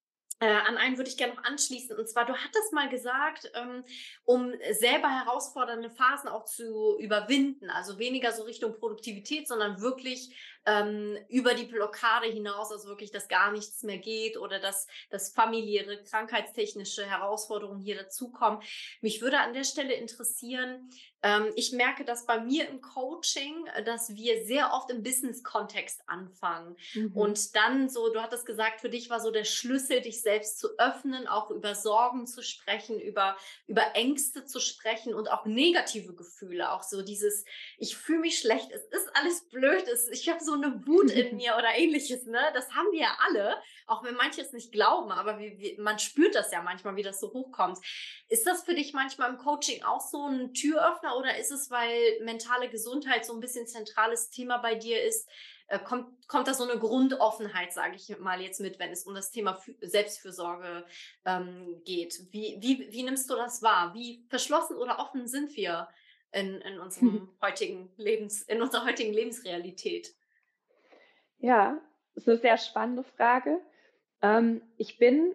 äh, an einen würde ich gerne noch anschließen. Und zwar, du hattest mal gesagt, ähm, um selber herausfordernde Phasen auch zu überwinden, also weniger so Richtung Produktivität, sondern wirklich ähm, über die Blockade hinaus, also wirklich, dass gar nichts mehr geht oder dass, dass familiäre, krankheitstechnische Herausforderungen hier dazukommen. Mich würde an der Stelle interessieren, ähm, ich merke das bei mir im Coaching, äh, dass wir sehr oft im Business-Kontext anfangen mhm. und dann so, du hattest gesagt, für dich war so der Schlüssel, dich selbst zu öffnen, auch über Sorgen zu sprechen, über, über Ängste zu sprechen und auch negative Gefühle, auch so dieses, ich fühle mich schlecht, es ist alles blöd, es, ich habe so eine Wut in mir oder ähnliches, ne? Das haben wir ja alle, auch wenn manche es nicht glauben, aber wie, wie, man spürt das ja manchmal, wie das so hochkommt. Ist das für dich manchmal im Coaching auch so ein Türöffner oder ist es, weil mentale Gesundheit so ein bisschen zentrales Thema bei dir ist, äh, kommt, kommt da so eine Grundoffenheit, sage ich mal jetzt mit, wenn es um das Thema Selbstfürsorge ähm, geht? Wie, wie, wie nimmst du das wahr? Wie verschlossen oder offen sind wir in, in unserem heutigen Lebens, in unserer heutigen Lebensrealität? Ja, das ist eine sehr spannende Frage. Ähm, ich bin,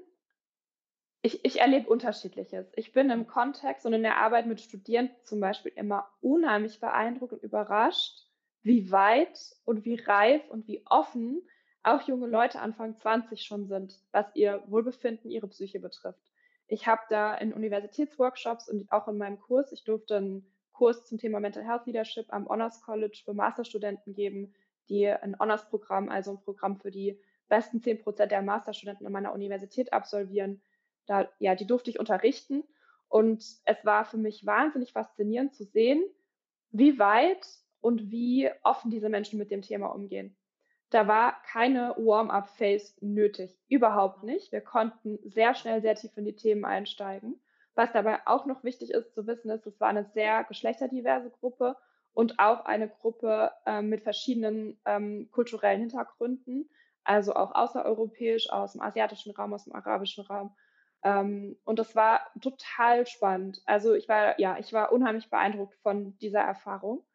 ich, ich erlebe Unterschiedliches. Ich bin im Kontext und in der Arbeit mit Studierenden zum Beispiel immer unheimlich beeindruckt und überrascht, wie weit und wie reif und wie offen auch junge Leute Anfang 20 schon sind, was ihr Wohlbefinden, ihre Psyche betrifft. Ich habe da in Universitätsworkshops und auch in meinem Kurs, ich durfte einen Kurs zum Thema Mental Health Leadership am Honors College für Masterstudenten geben, die ein Honors-Programm, also ein Programm für die besten 10 Prozent der Masterstudenten an meiner Universität absolvieren. Da, ja, die durfte ich unterrichten. Und es war für mich wahnsinnig faszinierend zu sehen, wie weit und wie offen diese Menschen mit dem Thema umgehen. Da war keine Warm-up-Phase nötig. Überhaupt nicht. Wir konnten sehr schnell sehr tief in die Themen einsteigen. Was dabei auch noch wichtig ist zu wissen, ist, es war eine sehr geschlechterdiverse Gruppe und auch eine Gruppe ähm, mit verschiedenen ähm, kulturellen Hintergründen, also auch außereuropäisch, aus dem asiatischen Raum, aus dem arabischen Raum. Ähm, und das war total spannend. Also ich war, ja, ich war unheimlich beeindruckt von dieser Erfahrung.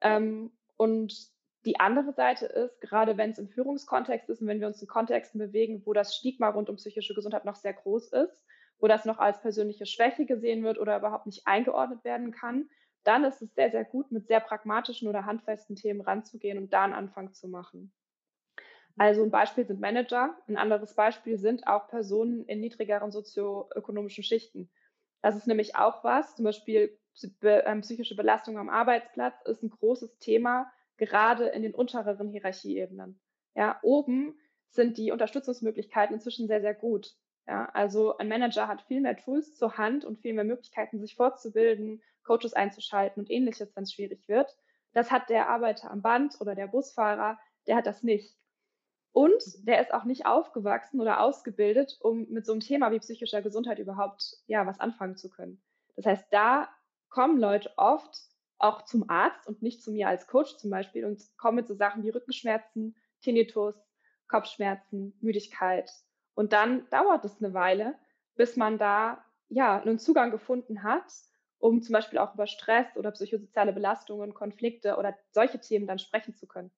Ähm, und die andere Seite ist, gerade wenn es im Führungskontext ist und wenn wir uns in Kontexten bewegen, wo das Stigma rund um psychische Gesundheit noch sehr groß ist, wo das noch als persönliche Schwäche gesehen wird oder überhaupt nicht eingeordnet werden kann, dann ist es sehr, sehr gut, mit sehr pragmatischen oder handfesten Themen ranzugehen und da einen Anfang zu machen. Also ein Beispiel sind Manager, ein anderes Beispiel sind auch Personen in niedrigeren sozioökonomischen Schichten. Das ist nämlich auch was, zum Beispiel ähm, psychische Belastung am Arbeitsplatz ist ein großes Thema, gerade in den untereren Hierarchieebenen. Ja, oben sind die Unterstützungsmöglichkeiten inzwischen sehr, sehr gut. Ja, also ein Manager hat viel mehr Tools zur Hand und viel mehr Möglichkeiten, sich fortzubilden, Coaches einzuschalten und ähnliches, wenn es schwierig wird. Das hat der Arbeiter am Band oder der Busfahrer, der hat das nicht. Und der ist auch nicht aufgewachsen oder ausgebildet, um mit so einem Thema wie psychischer Gesundheit überhaupt ja was anfangen zu können. Das heißt, da kommen Leute oft auch zum Arzt und nicht zu mir als Coach zum Beispiel und kommen mit so Sachen wie Rückenschmerzen, Tinnitus, Kopfschmerzen, Müdigkeit. Und dann dauert es eine Weile, bis man da ja einen Zugang gefunden hat um zum Beispiel auch über Stress oder psychosoziale Belastungen, Konflikte oder solche Themen dann sprechen zu können.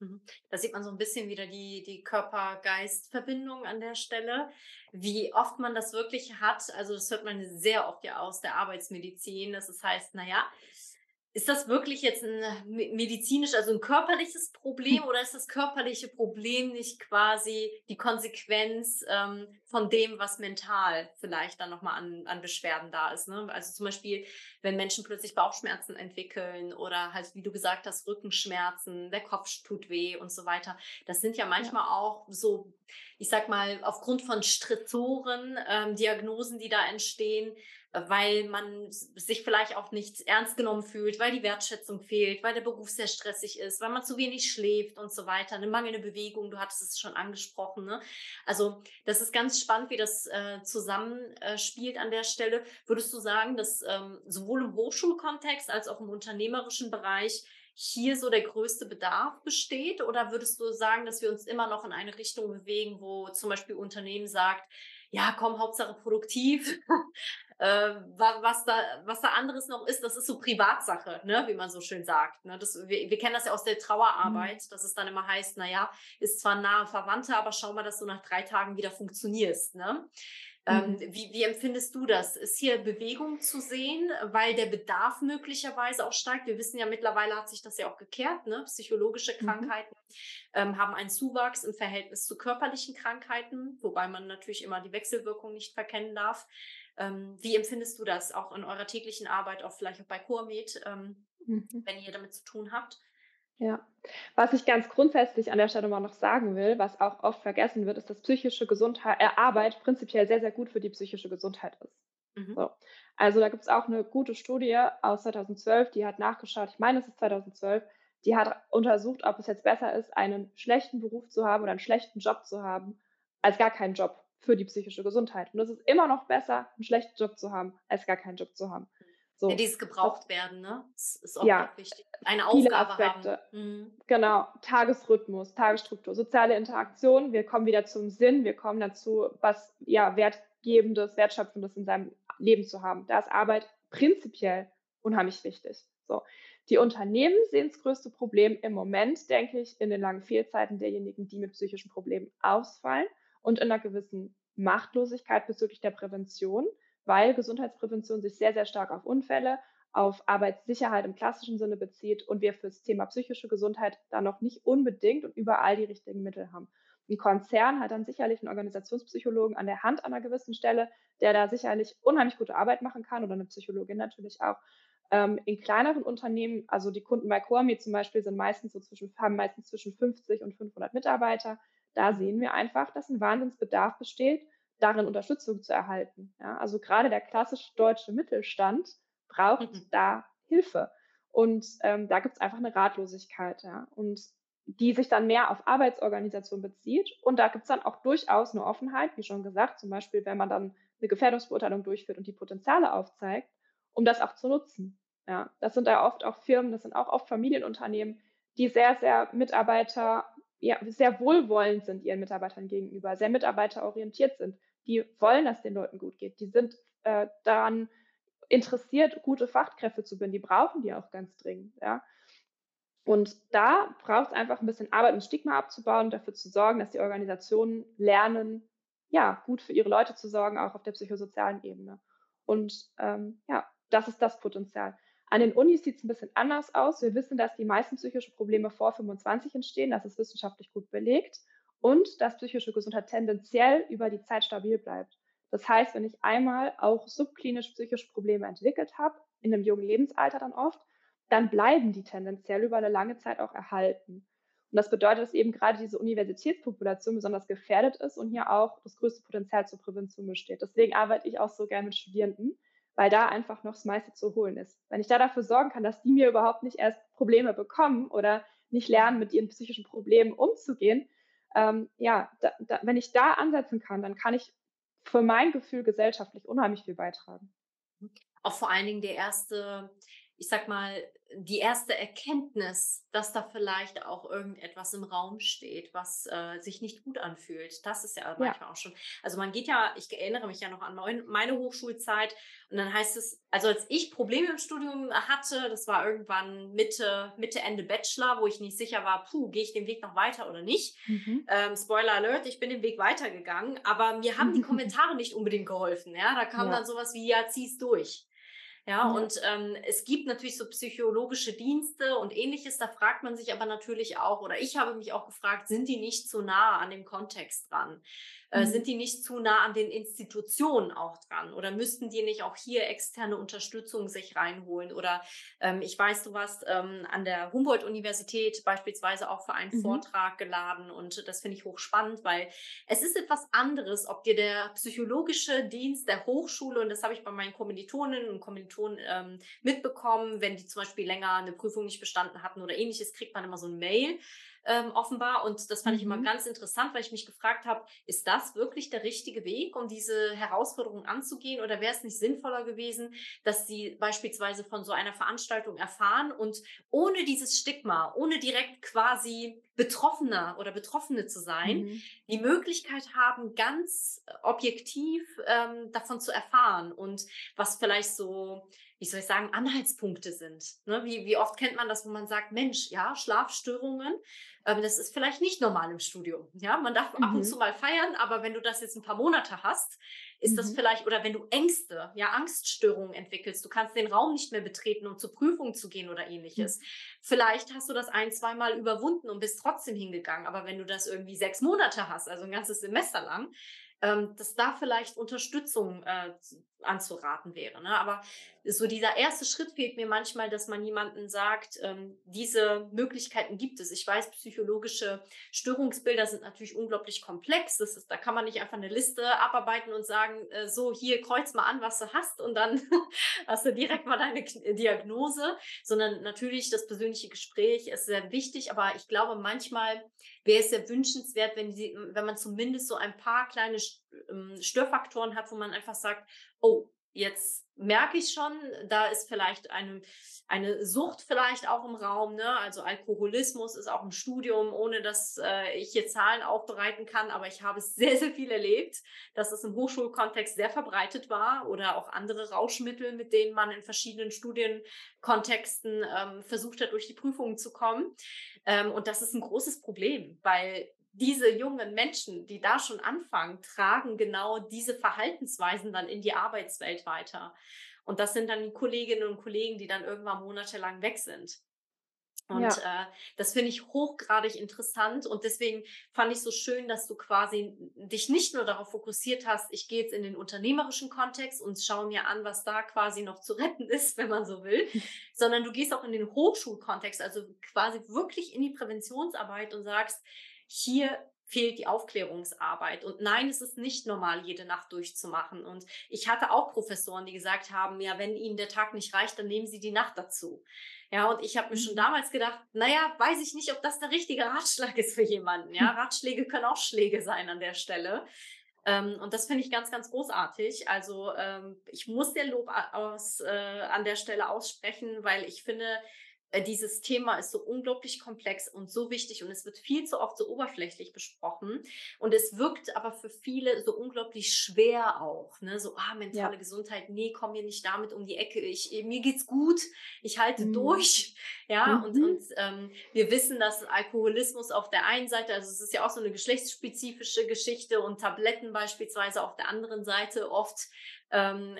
Mhm. Da sieht man so ein bisschen wieder die, die Körper-Geist-Verbindung an der Stelle. Wie oft man das wirklich hat, also das hört man sehr oft ja aus der Arbeitsmedizin, dass es heißt, naja, ist das wirklich jetzt ein medizinisch, also ein körperliches Problem oder ist das körperliche Problem nicht quasi die Konsequenz ähm, von dem, was mental vielleicht dann nochmal an, an Beschwerden da ist? Ne? Also zum Beispiel, wenn Menschen plötzlich Bauchschmerzen entwickeln oder halt, wie du gesagt hast, Rückenschmerzen, der Kopf tut weh und so weiter. Das sind ja manchmal ja. auch so ich sag mal, aufgrund von Stressoren, ähm, Diagnosen, die da entstehen, weil man sich vielleicht auch nicht ernst genommen fühlt, weil die Wertschätzung fehlt, weil der Beruf sehr stressig ist, weil man zu wenig schläft und so weiter, eine mangelnde Bewegung, du hattest es schon angesprochen. Ne? Also das ist ganz spannend, wie das äh, zusammenspielt äh, an der Stelle. Würdest du sagen, dass ähm, sowohl im Hochschulkontext als auch im unternehmerischen Bereich hier so der größte Bedarf besteht? Oder würdest du sagen, dass wir uns immer noch in eine Richtung bewegen, wo zum Beispiel Unternehmen sagt, ja, komm, Hauptsache produktiv. äh, was, da, was da anderes noch ist, das ist so Privatsache, ne, wie man so schön sagt. Ne? Das, wir, wir kennen das ja aus der mhm. Trauerarbeit, mhm. dass es dann immer heißt, naja, ist zwar nahe Verwandte, aber schau mal, dass du nach drei Tagen wieder funktionierst. Ne? Ähm, mhm. wie, wie empfindest du das? Ist hier Bewegung zu sehen, weil der Bedarf möglicherweise auch steigt? Wir wissen ja mittlerweile hat sich das ja auch gekehrt. Ne? Psychologische mhm. Krankheiten mhm. ähm, haben einen Zuwachs im Verhältnis zu körperlichen Krankheiten, wobei man natürlich immer die Wechselwirkung nicht verkennen darf. Ähm, wie empfindest du das auch in eurer täglichen Arbeit, auch vielleicht auch bei Coamed, ähm, mhm. wenn ihr damit zu tun habt? Ja, was ich ganz grundsätzlich an der Stelle mal noch sagen will, was auch oft vergessen wird, ist, dass psychische Gesundheit, äh, Arbeit prinzipiell sehr, sehr gut für die psychische Gesundheit ist. Mhm. So. Also da gibt es auch eine gute Studie aus 2012, die hat nachgeschaut, ich meine, es ist 2012, die hat untersucht, ob es jetzt besser ist, einen schlechten Beruf zu haben oder einen schlechten Job zu haben, als gar keinen Job für die psychische Gesundheit. Und es ist immer noch besser, einen schlechten Job zu haben, als gar keinen Job zu haben. So. Ja, dieses gebraucht werden, ne? Das ist auch ja, wichtig. Eine Aufgabe Aspekte. haben. Mhm. Genau, Tagesrhythmus, Tagesstruktur, soziale Interaktion. Wir kommen wieder zum Sinn, wir kommen dazu, was ja wertgebendes, wertschöpfendes in seinem Leben zu haben. Da ist Arbeit prinzipiell unheimlich wichtig. So. Die Unternehmen sehen das größte Problem im Moment, denke ich, in den langen Fehlzeiten derjenigen, die mit psychischen Problemen ausfallen und in einer gewissen Machtlosigkeit bezüglich der Prävention weil Gesundheitsprävention sich sehr, sehr stark auf Unfälle, auf Arbeitssicherheit im klassischen Sinne bezieht und wir fürs Thema psychische Gesundheit da noch nicht unbedingt und überall die richtigen Mittel haben. Ein Konzern hat dann sicherlich einen Organisationspsychologen an der Hand an einer gewissen Stelle, der da sicherlich unheimlich gute Arbeit machen kann oder eine Psychologin natürlich auch. Ähm, in kleineren Unternehmen, also die Kunden bei Coami zum Beispiel sind meistens so zwischen, haben meistens zwischen 50 und 500 Mitarbeiter. Da sehen wir einfach, dass ein Wahnsinnsbedarf besteht darin Unterstützung zu erhalten. Ja, also gerade der klassische deutsche Mittelstand braucht mhm. da Hilfe. Und ähm, da gibt es einfach eine Ratlosigkeit, ja, und die sich dann mehr auf Arbeitsorganisation bezieht. Und da gibt es dann auch durchaus eine Offenheit, wie schon gesagt, zum Beispiel, wenn man dann eine Gefährdungsbeurteilung durchführt und die Potenziale aufzeigt, um das auch zu nutzen. Ja, das sind da oft auch Firmen, das sind auch oft Familienunternehmen, die sehr, sehr Mitarbeiter, ja, sehr wohlwollend sind ihren Mitarbeitern gegenüber, sehr mitarbeiterorientiert sind die wollen, dass den Leuten gut geht. Die sind äh, daran interessiert, gute Fachkräfte zu binden. Die brauchen die auch ganz dringend. Ja. Und da braucht es einfach ein bisschen Arbeit, um Stigma abzubauen, dafür zu sorgen, dass die Organisationen lernen, ja, gut für ihre Leute zu sorgen, auch auf der psychosozialen Ebene. Und ähm, ja, das ist das Potenzial. An den Unis sieht es ein bisschen anders aus. Wir wissen, dass die meisten psychischen Probleme vor 25 entstehen. Das ist wissenschaftlich gut belegt und dass psychische Gesundheit tendenziell über die Zeit stabil bleibt. Das heißt, wenn ich einmal auch subklinisch psychische Probleme entwickelt habe, in einem jungen Lebensalter dann oft, dann bleiben die tendenziell über eine lange Zeit auch erhalten. Und das bedeutet, dass eben gerade diese Universitätspopulation besonders gefährdet ist und hier auch das größte Potenzial zur Prävention besteht. Deswegen arbeite ich auch so gerne mit Studierenden, weil da einfach noch das meiste zu holen ist. Wenn ich da dafür sorgen kann, dass die mir überhaupt nicht erst Probleme bekommen oder nicht lernen, mit ihren psychischen Problemen umzugehen, ähm, ja, da, da, wenn ich da ansetzen kann, dann kann ich für mein Gefühl gesellschaftlich unheimlich viel beitragen. Auch vor allen Dingen der erste, ich sag mal, die erste Erkenntnis, dass da vielleicht auch irgendetwas im Raum steht, was äh, sich nicht gut anfühlt. Das ist ja manchmal ja. auch schon. Also man geht ja, ich erinnere mich ja noch an meine Hochschulzeit und dann heißt es, also als ich Probleme im Studium hatte, das war irgendwann Mitte, Mitte, Ende Bachelor, wo ich nicht sicher war, puh, gehe ich den Weg noch weiter oder nicht. Mhm. Ähm, Spoiler Alert, ich bin den Weg weitergegangen, aber mir haben die Kommentare nicht unbedingt geholfen. Ja, da kam ja. dann sowas wie, ja, zieh's durch. Ja, ja. und ähm, es gibt natürlich so psychologische Dienste und ähnliches. Da fragt man sich aber natürlich auch, oder ich habe mich auch gefragt, sind die nicht zu nah an dem Kontext dran? Äh, mhm. Sind die nicht zu nah an den Institutionen auch dran? Oder müssten die nicht auch hier externe Unterstützung sich reinholen? Oder ähm, ich weiß, du warst ähm, an der Humboldt-Universität beispielsweise auch für einen mhm. Vortrag geladen und das finde ich hochspannend, weil es ist etwas anderes, ob dir der psychologische Dienst der Hochschule, und das habe ich bei meinen Kommilitoninnen und Kommilitonen ähm, mitbekommen, wenn die zum Beispiel länger eine Prüfung nicht bestanden hatten oder ähnliches, kriegt man immer so ein Mail ähm, offenbar. Und das fand mhm. ich immer mhm. ganz interessant, weil ich mich gefragt habe, ist das wirklich der richtige Weg, um diese Herausforderung anzugehen? Oder wäre es nicht sinnvoller gewesen, dass sie beispielsweise von so einer Veranstaltung erfahren und ohne dieses Stigma, ohne direkt quasi Betroffener oder Betroffene zu sein, mhm. die Möglichkeit haben, ganz objektiv ähm, davon zu erfahren und was vielleicht so wie soll ich sagen, Anhaltspunkte sind. Ne? Wie, wie oft kennt man das, wo man sagt, Mensch, ja, Schlafstörungen, ähm, das ist vielleicht nicht normal im Studium. Ja, man darf mhm. ab und mhm. zu mal feiern, aber wenn du das jetzt ein paar Monate hast, ist mhm. das vielleicht, oder wenn du Ängste, ja, Angststörungen entwickelst, du kannst den Raum nicht mehr betreten, um zur Prüfung zu gehen oder ähnliches. Mhm. Vielleicht hast du das ein, zweimal überwunden und bist trotzdem hingegangen, aber wenn du das irgendwie sechs Monate hast, also ein ganzes Semester lang, ähm, dass da vielleicht Unterstützung äh, anzuraten wäre. Ne? Aber so dieser erste Schritt fehlt mir manchmal, dass man jemanden sagt, ähm, diese Möglichkeiten gibt es. Ich weiß, psychologische Störungsbilder sind natürlich unglaublich komplex. Das ist, da kann man nicht einfach eine Liste abarbeiten und sagen, äh, so hier kreuz mal an, was du hast und dann hast du direkt mal deine Diagnose, sondern natürlich das persönliche Gespräch ist sehr wichtig. Aber ich glaube, manchmal wäre es sehr wünschenswert, wenn, die, wenn man zumindest so ein paar kleine ähm, Störfaktoren hat, wo man einfach sagt, oh, jetzt merke ich schon, da ist vielleicht eine, eine Sucht vielleicht auch im Raum. Ne? Also Alkoholismus ist auch ein Studium, ohne dass äh, ich hier Zahlen aufbereiten kann, aber ich habe es sehr, sehr viel erlebt, dass es im Hochschulkontext sehr verbreitet war oder auch andere Rauschmittel, mit denen man in verschiedenen Studienkontexten ähm, versucht hat, durch die Prüfungen zu kommen. Ähm, und das ist ein großes Problem, weil diese jungen Menschen, die da schon anfangen, tragen genau diese Verhaltensweisen dann in die Arbeitswelt weiter. Und das sind dann die Kolleginnen und Kollegen, die dann irgendwann monatelang weg sind. Und ja. äh, das finde ich hochgradig interessant und deswegen fand ich so schön, dass du quasi dich nicht nur darauf fokussiert hast, ich gehe jetzt in den unternehmerischen Kontext und schaue mir an, was da quasi noch zu retten ist, wenn man so will, sondern du gehst auch in den Hochschulkontext, also quasi wirklich in die Präventionsarbeit und sagst, hier fehlt die Aufklärungsarbeit. Und nein, es ist nicht normal, jede Nacht durchzumachen. Und ich hatte auch Professoren, die gesagt haben, ja, wenn Ihnen der Tag nicht reicht, dann nehmen Sie die Nacht dazu. Ja, und ich habe mir schon mhm. damals gedacht, naja, weiß ich nicht, ob das der richtige Ratschlag ist für jemanden. Ja, Ratschläge können auch Schläge sein an der Stelle. Ähm, und das finde ich ganz, ganz großartig. Also ähm, ich muss dir Lob aus, äh, an der Stelle aussprechen, weil ich finde, dieses Thema ist so unglaublich komplex und so wichtig und es wird viel zu oft so oberflächlich besprochen und es wirkt aber für viele so unglaublich schwer auch, ne? So ah mentale ja. Gesundheit, nee, komm mir nicht damit um die Ecke. Ich mir geht's gut, ich halte mhm. durch, ja mhm. und und ähm, wir wissen, dass Alkoholismus auf der einen Seite, also es ist ja auch so eine geschlechtsspezifische Geschichte und Tabletten beispielsweise auf der anderen Seite oft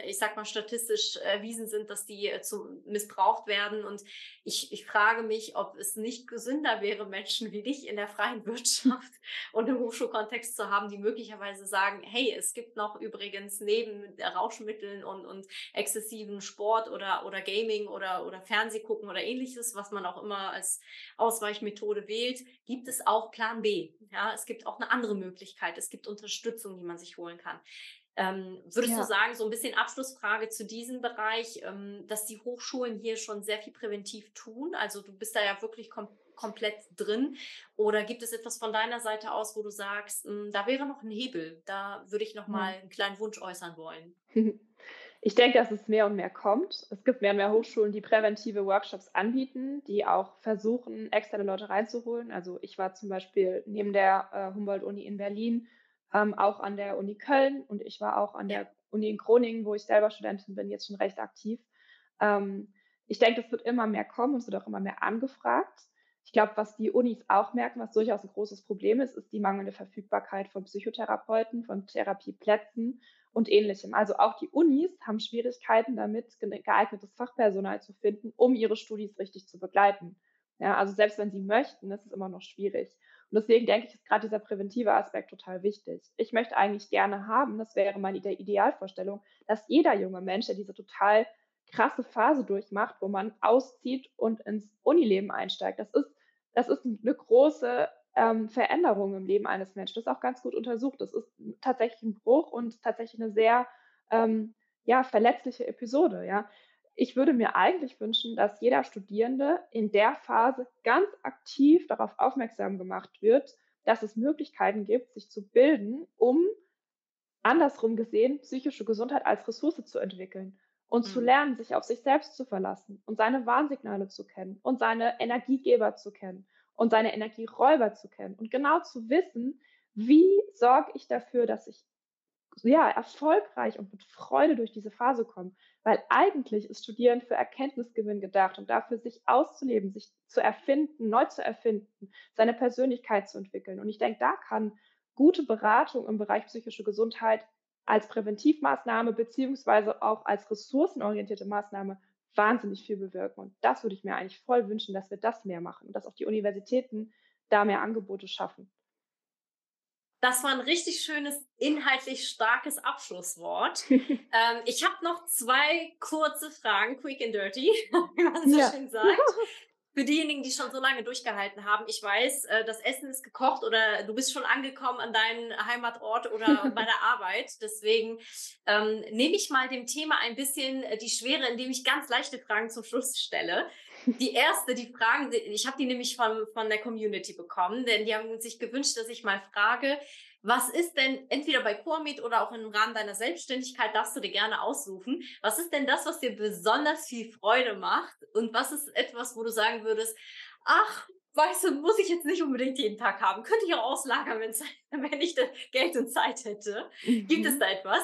ich sag mal, statistisch erwiesen sind, dass die äh, zu missbraucht werden. Und ich, ich frage mich, ob es nicht gesünder wäre, Menschen wie dich in der freien Wirtschaft und im Hochschulkontext zu haben, die möglicherweise sagen, hey, es gibt noch übrigens neben Rauschmitteln und, und exzessiven Sport oder, oder Gaming oder, oder Fernsehgucken oder ähnliches, was man auch immer als Ausweichmethode wählt, gibt es auch Plan B. Ja, es gibt auch eine andere Möglichkeit. Es gibt Unterstützung, die man sich holen kann. Ähm, würdest ja. du sagen, so ein bisschen Abschlussfrage zu diesem Bereich, ähm, dass die Hochschulen hier schon sehr viel präventiv tun? Also du bist da ja wirklich kom komplett drin. Oder gibt es etwas von deiner Seite aus, wo du sagst, mh, hm, da wäre noch ein Hebel, da würde ich noch mal einen kleinen Wunsch äußern wollen? Ich denke, dass es mehr und mehr kommt. Es gibt mehr und mehr Hochschulen, die präventive Workshops anbieten, die auch versuchen, externe Leute reinzuholen. Also ich war zum Beispiel neben der äh, Humboldt-Uni in Berlin ähm, auch an der Uni Köln und ich war auch an der Uni in Groningen, wo ich selber Studentin bin, jetzt schon recht aktiv. Ähm, ich denke, es wird immer mehr kommen und es wird auch immer mehr angefragt. Ich glaube, was die Unis auch merken, was durchaus ein großes Problem ist, ist die mangelnde Verfügbarkeit von Psychotherapeuten, von Therapieplätzen und ähnlichem. Also auch die Unis haben Schwierigkeiten damit, geeignetes Fachpersonal zu finden, um ihre Studis richtig zu begleiten. Ja, also selbst wenn sie möchten, ist es immer noch schwierig. Und deswegen denke ich, ist gerade dieser präventive Aspekt total wichtig. Ich möchte eigentlich gerne haben, das wäre meine Idealvorstellung, dass jeder junge Mensch, der diese total krasse Phase durchmacht, wo man auszieht und ins Unileben einsteigt, das ist, das ist eine große ähm, Veränderung im Leben eines Menschen. Das ist auch ganz gut untersucht. Das ist tatsächlich ein Bruch und tatsächlich eine sehr ähm, ja, verletzliche Episode. Ja ich würde mir eigentlich wünschen, dass jeder Studierende in der Phase ganz aktiv darauf aufmerksam gemacht wird, dass es Möglichkeiten gibt, sich zu bilden, um andersrum gesehen psychische Gesundheit als Ressource zu entwickeln und mhm. zu lernen, sich auf sich selbst zu verlassen und seine Warnsignale zu kennen und seine Energiegeber zu kennen und seine Energieräuber zu kennen und genau zu wissen, wie sorge ich dafür, dass ich ja, erfolgreich und mit Freude durch diese Phase kommen. Weil eigentlich ist Studieren für Erkenntnisgewinn gedacht und dafür, sich auszuleben, sich zu erfinden, neu zu erfinden, seine Persönlichkeit zu entwickeln. Und ich denke, da kann gute Beratung im Bereich psychische Gesundheit als Präventivmaßnahme beziehungsweise auch als ressourcenorientierte Maßnahme wahnsinnig viel bewirken. Und das würde ich mir eigentlich voll wünschen, dass wir das mehr machen und dass auch die Universitäten da mehr Angebote schaffen. Das war ein richtig schönes, inhaltlich starkes Abschlusswort. ähm, ich habe noch zwei kurze Fragen, quick and dirty, wie man so ja. schön sagt. Für diejenigen, die schon so lange durchgehalten haben, ich weiß, äh, das Essen ist gekocht oder du bist schon angekommen an deinen Heimatort oder bei der Arbeit. Deswegen ähm, nehme ich mal dem Thema ein bisschen äh, die Schwere, indem ich ganz leichte Fragen zum Schluss stelle. Die erste, die Fragen, ich habe die nämlich von, von der Community bekommen, denn die haben sich gewünscht, dass ich mal frage, was ist denn entweder bei Coamit oder auch im Rahmen deiner Selbstständigkeit, darfst du dir gerne aussuchen, was ist denn das, was dir besonders viel Freude macht und was ist etwas, wo du sagen würdest, ach, weißt du, muss ich jetzt nicht unbedingt jeden Tag haben, könnte ich auch auslagern, wenn ich Geld und Zeit hätte. Mhm. Gibt es mhm. da etwas?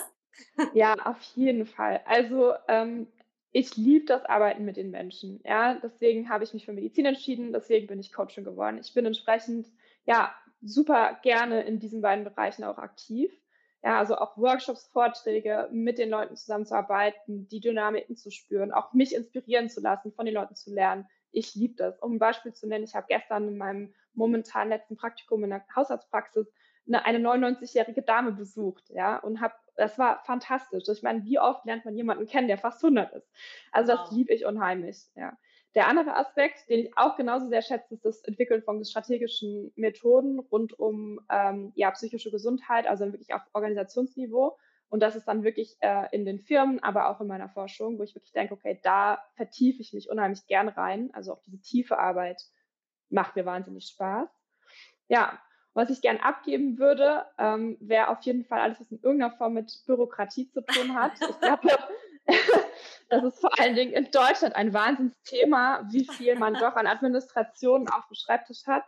Ja, auf jeden Fall. Also ähm, ich liebe das Arbeiten mit den Menschen. Ja, deswegen habe ich mich für Medizin entschieden, deswegen bin ich Coachin geworden. Ich bin entsprechend ja super gerne in diesen beiden Bereichen auch aktiv. Ja, also auch Workshops, Vorträge, mit den Leuten zusammenzuarbeiten, die Dynamiken zu spüren, auch mich inspirieren zu lassen, von den Leuten zu lernen. Ich liebe das. Um ein Beispiel zu nennen, ich habe gestern in meinem momentan letzten Praktikum in der Hausarztpraxis eine, eine 99-jährige Dame besucht, ja, und habe, das war fantastisch. Ich meine, wie oft lernt man jemanden kennen, der fast 100 ist? Also wow. das liebe ich unheimlich, ja. Der andere Aspekt, den ich auch genauso sehr schätze, ist das Entwickeln von strategischen Methoden rund um ähm, ja, psychische Gesundheit, also wirklich auf Organisationsniveau. Und das ist dann wirklich äh, in den Firmen, aber auch in meiner Forschung, wo ich wirklich denke, okay, da vertiefe ich mich unheimlich gern rein. Also auch diese tiefe Arbeit macht mir wahnsinnig Spaß. Ja, was ich gern abgeben würde, ähm, wäre auf jeden Fall alles, was in irgendeiner Form mit Bürokratie zu tun hat. Ich glaube, das ist vor allen Dingen in Deutschland ein Wahnsinnsthema, wie viel man doch an Administration auf dem Schreibtisch hat.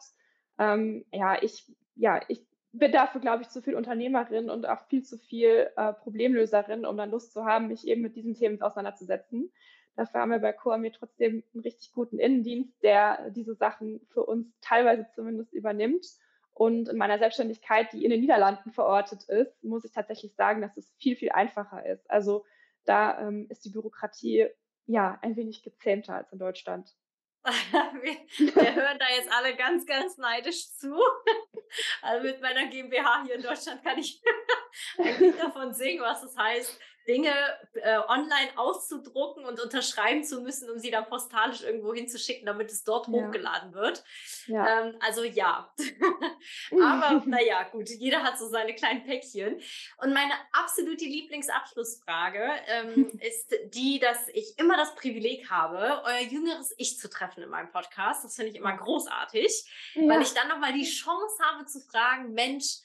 Ähm, ja, ich, ja, ich bin dafür, glaube ich, zu viel Unternehmerin und auch viel zu viel äh, Problemlöserin, um dann Lust zu haben, mich eben mit diesen Themen auseinanderzusetzen. Dafür haben wir bei Coamir trotzdem einen richtig guten Innendienst, der diese Sachen für uns teilweise zumindest übernimmt. Und in meiner Selbstständigkeit, die in den Niederlanden verortet ist, muss ich tatsächlich sagen, dass es viel, viel einfacher ist. Also da ähm, ist die Bürokratie ja ein wenig gezähmter als in Deutschland. wir, wir, hören da jetzt alle ganz, ganz neidisch zu. Also mit meiner GmbH hier in Deutschland kann ich eigentlich davon singen, was es heißt, Dinge äh, online auszudrucken und unterschreiben zu müssen, um sie dann postalisch irgendwo hinzuschicken, damit es dort ja. hochgeladen wird. Ja. Ähm, also ja. Aber naja, gut, jeder hat so seine kleinen Päckchen. Und meine absolute Lieblingsabschlussfrage ähm, ist die, dass ich immer das Privileg habe, euer jüngeres Ich zu treffen in meinem Podcast. Das finde ich immer großartig, ja. weil ich dann nochmal die Chance habe zu fragen, Mensch,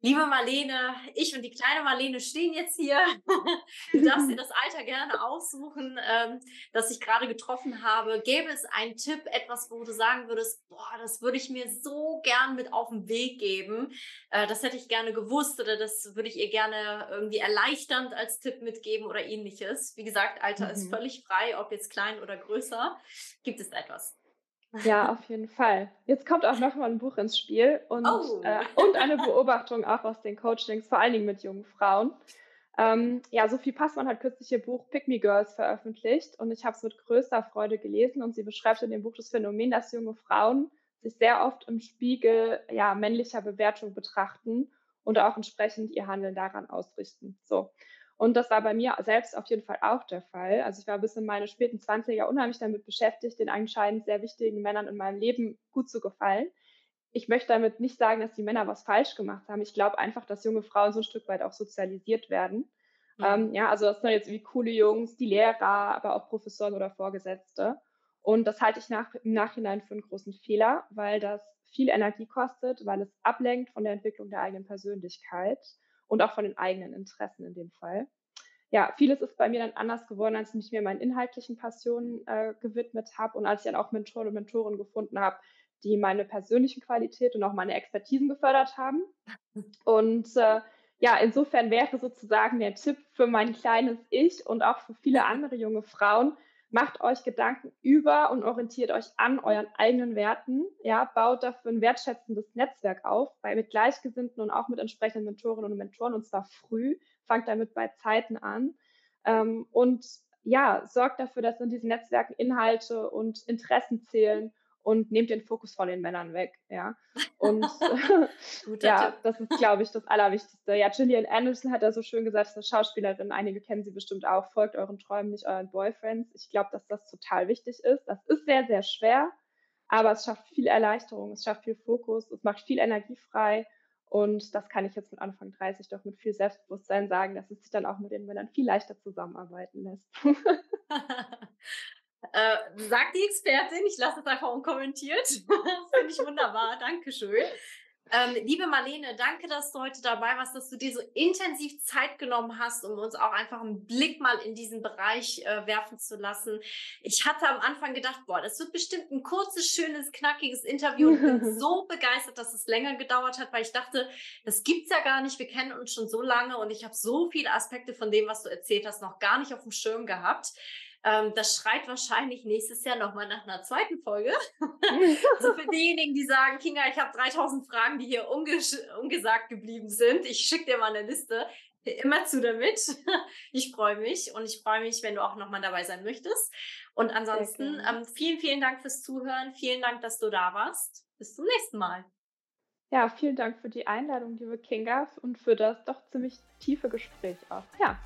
Liebe Marlene, ich und die kleine Marlene stehen jetzt hier. Du darfst dir das Alter gerne aussuchen, ähm, das ich gerade getroffen habe. Gäbe es einen Tipp, etwas, wo du sagen würdest, boah, das würde ich mir so gern mit auf den Weg geben. Äh, das hätte ich gerne gewusst oder das würde ich ihr gerne irgendwie erleichternd als Tipp mitgeben oder ähnliches. Wie gesagt, Alter mhm. ist völlig frei, ob jetzt klein oder größer. Gibt es etwas? Ja, auf jeden Fall. Jetzt kommt auch noch mal ein Buch ins Spiel und, Oh. äh, und eine Beobachtung auch aus den Coachings, vor allen Dingen mit jungen Frauen. Ähm, ja, Sophie Passmann hat kürzlich ihr Buch Pick Me Girls veröffentlicht und ich habe es mit größter Freude gelesen und sie beschreibt in dem Buch das Phänomen, dass junge Frauen sich sehr oft im Spiegel ja, männlicher Bewertung betrachten und auch entsprechend ihr Handeln daran ausrichten. So. Und das war bei mir selbst auf jeden Fall auch der Fall. Also ich war bis in meine späten 20er unheimlich damit beschäftigt, den anscheinend sehr wichtigen Männern in meinem Leben gut zu gefallen. Ich möchte damit nicht sagen, dass die Männer was falsch gemacht haben. Ich glaube einfach, dass junge Frauen so ein Stück weit auch sozialisiert werden. Mhm. Ähm, ja, also das sind jetzt wie coole Jungs, die Lehrer, aber auch Professoren oder Vorgesetzte. Und das halte ich nach, im Nachhinein für einen großen Fehler, weil das viel Energie kostet, weil es ablenkt von der Entwicklung der eigenen Persönlichkeit und auch von den eigenen Interessen in dem Fall. Ja, vieles ist bei mir dann anders geworden, als ich mich mir meinen inhaltlichen Passionen äh, gewidmet habe und als ich dann auch Mentoren und Mentoren gefunden habe, die meine persönlichen Qualität und auch meine Expertisen gefördert haben. Und äh, ja, insofern wäre sozusagen der Tipp für mein kleines Ich und auch für viele andere junge Frauen, macht euch Gedanken über und orientiert euch an euren eigenen Werten. Ja, baut dafür ein wertschätzendes Netzwerk auf, bei, mit Gleichgesinnten und auch mit entsprechenden Mentorinnen und Mentoren und zwar früh. Fangt damit bei Zeiten an. Ähm, und ja, sorgt dafür, dass in diesen Netzwerken Inhalte und Interessen zählen und nehmt den Fokus von den Männern weg. Ja. Und ja, das ist, glaube ich, das Allerwichtigste. Ja, Gillian Anderson hat da so schön gesagt, ist eine Schauspielerin, einige kennen sie bestimmt auch, folgt euren Träumen, nicht euren Boyfriends. Ich glaube, dass das total wichtig ist. Das ist sehr, sehr schwer, aber es schafft viel Erleichterung, es schafft viel Fokus, es macht viel Energie frei. Und das kann ich jetzt mit Anfang 30 doch mit viel Selbstbewusstsein sagen, dass es sich dann auch mit den Männern viel leichter zusammenarbeiten lässt. Äh, sagt die Expertin, ich lasse es einfach unkommentiert. Finde ich wunderbar, Dankeschön. Ähm, liebe Marlene, danke, dass du heute dabei warst, dass du dir so intensiv Zeit genommen hast, um uns auch einfach einen Blick mal in diesen Bereich äh, werfen zu lassen. Ich hatte am Anfang gedacht, boah, das wird bestimmt ein kurzes, schönes, knackiges Interview und bin so begeistert, dass es länger gedauert hat, weil ich dachte, das gibt's ja gar nicht. Wir kennen uns schon so lange und ich habe so viele Aspekte von dem, was du erzählt hast, noch gar nicht auf dem Schirm gehabt. Ähm, das schreit wahrscheinlich nächstes Jahr nochmal nach einer zweiten Folge. also für diejenigen, die sagen, Kinga, ich habe 3000 Fragen, die hier ungesagt geblieben sind. Ich schicke dir mal eine Liste. Immer zu damit. Ich freue mich und ich freue mich, wenn du auch nochmal dabei sein möchtest. Und ansonsten ähm, vielen, vielen Dank fürs Zuhören. Vielen Dank, dass du da warst. Bis zum nächsten Mal. Ja, vielen Dank für die Einladung, liebe Kinga, und für das doch ziemlich tiefe Gespräch auch. Ja,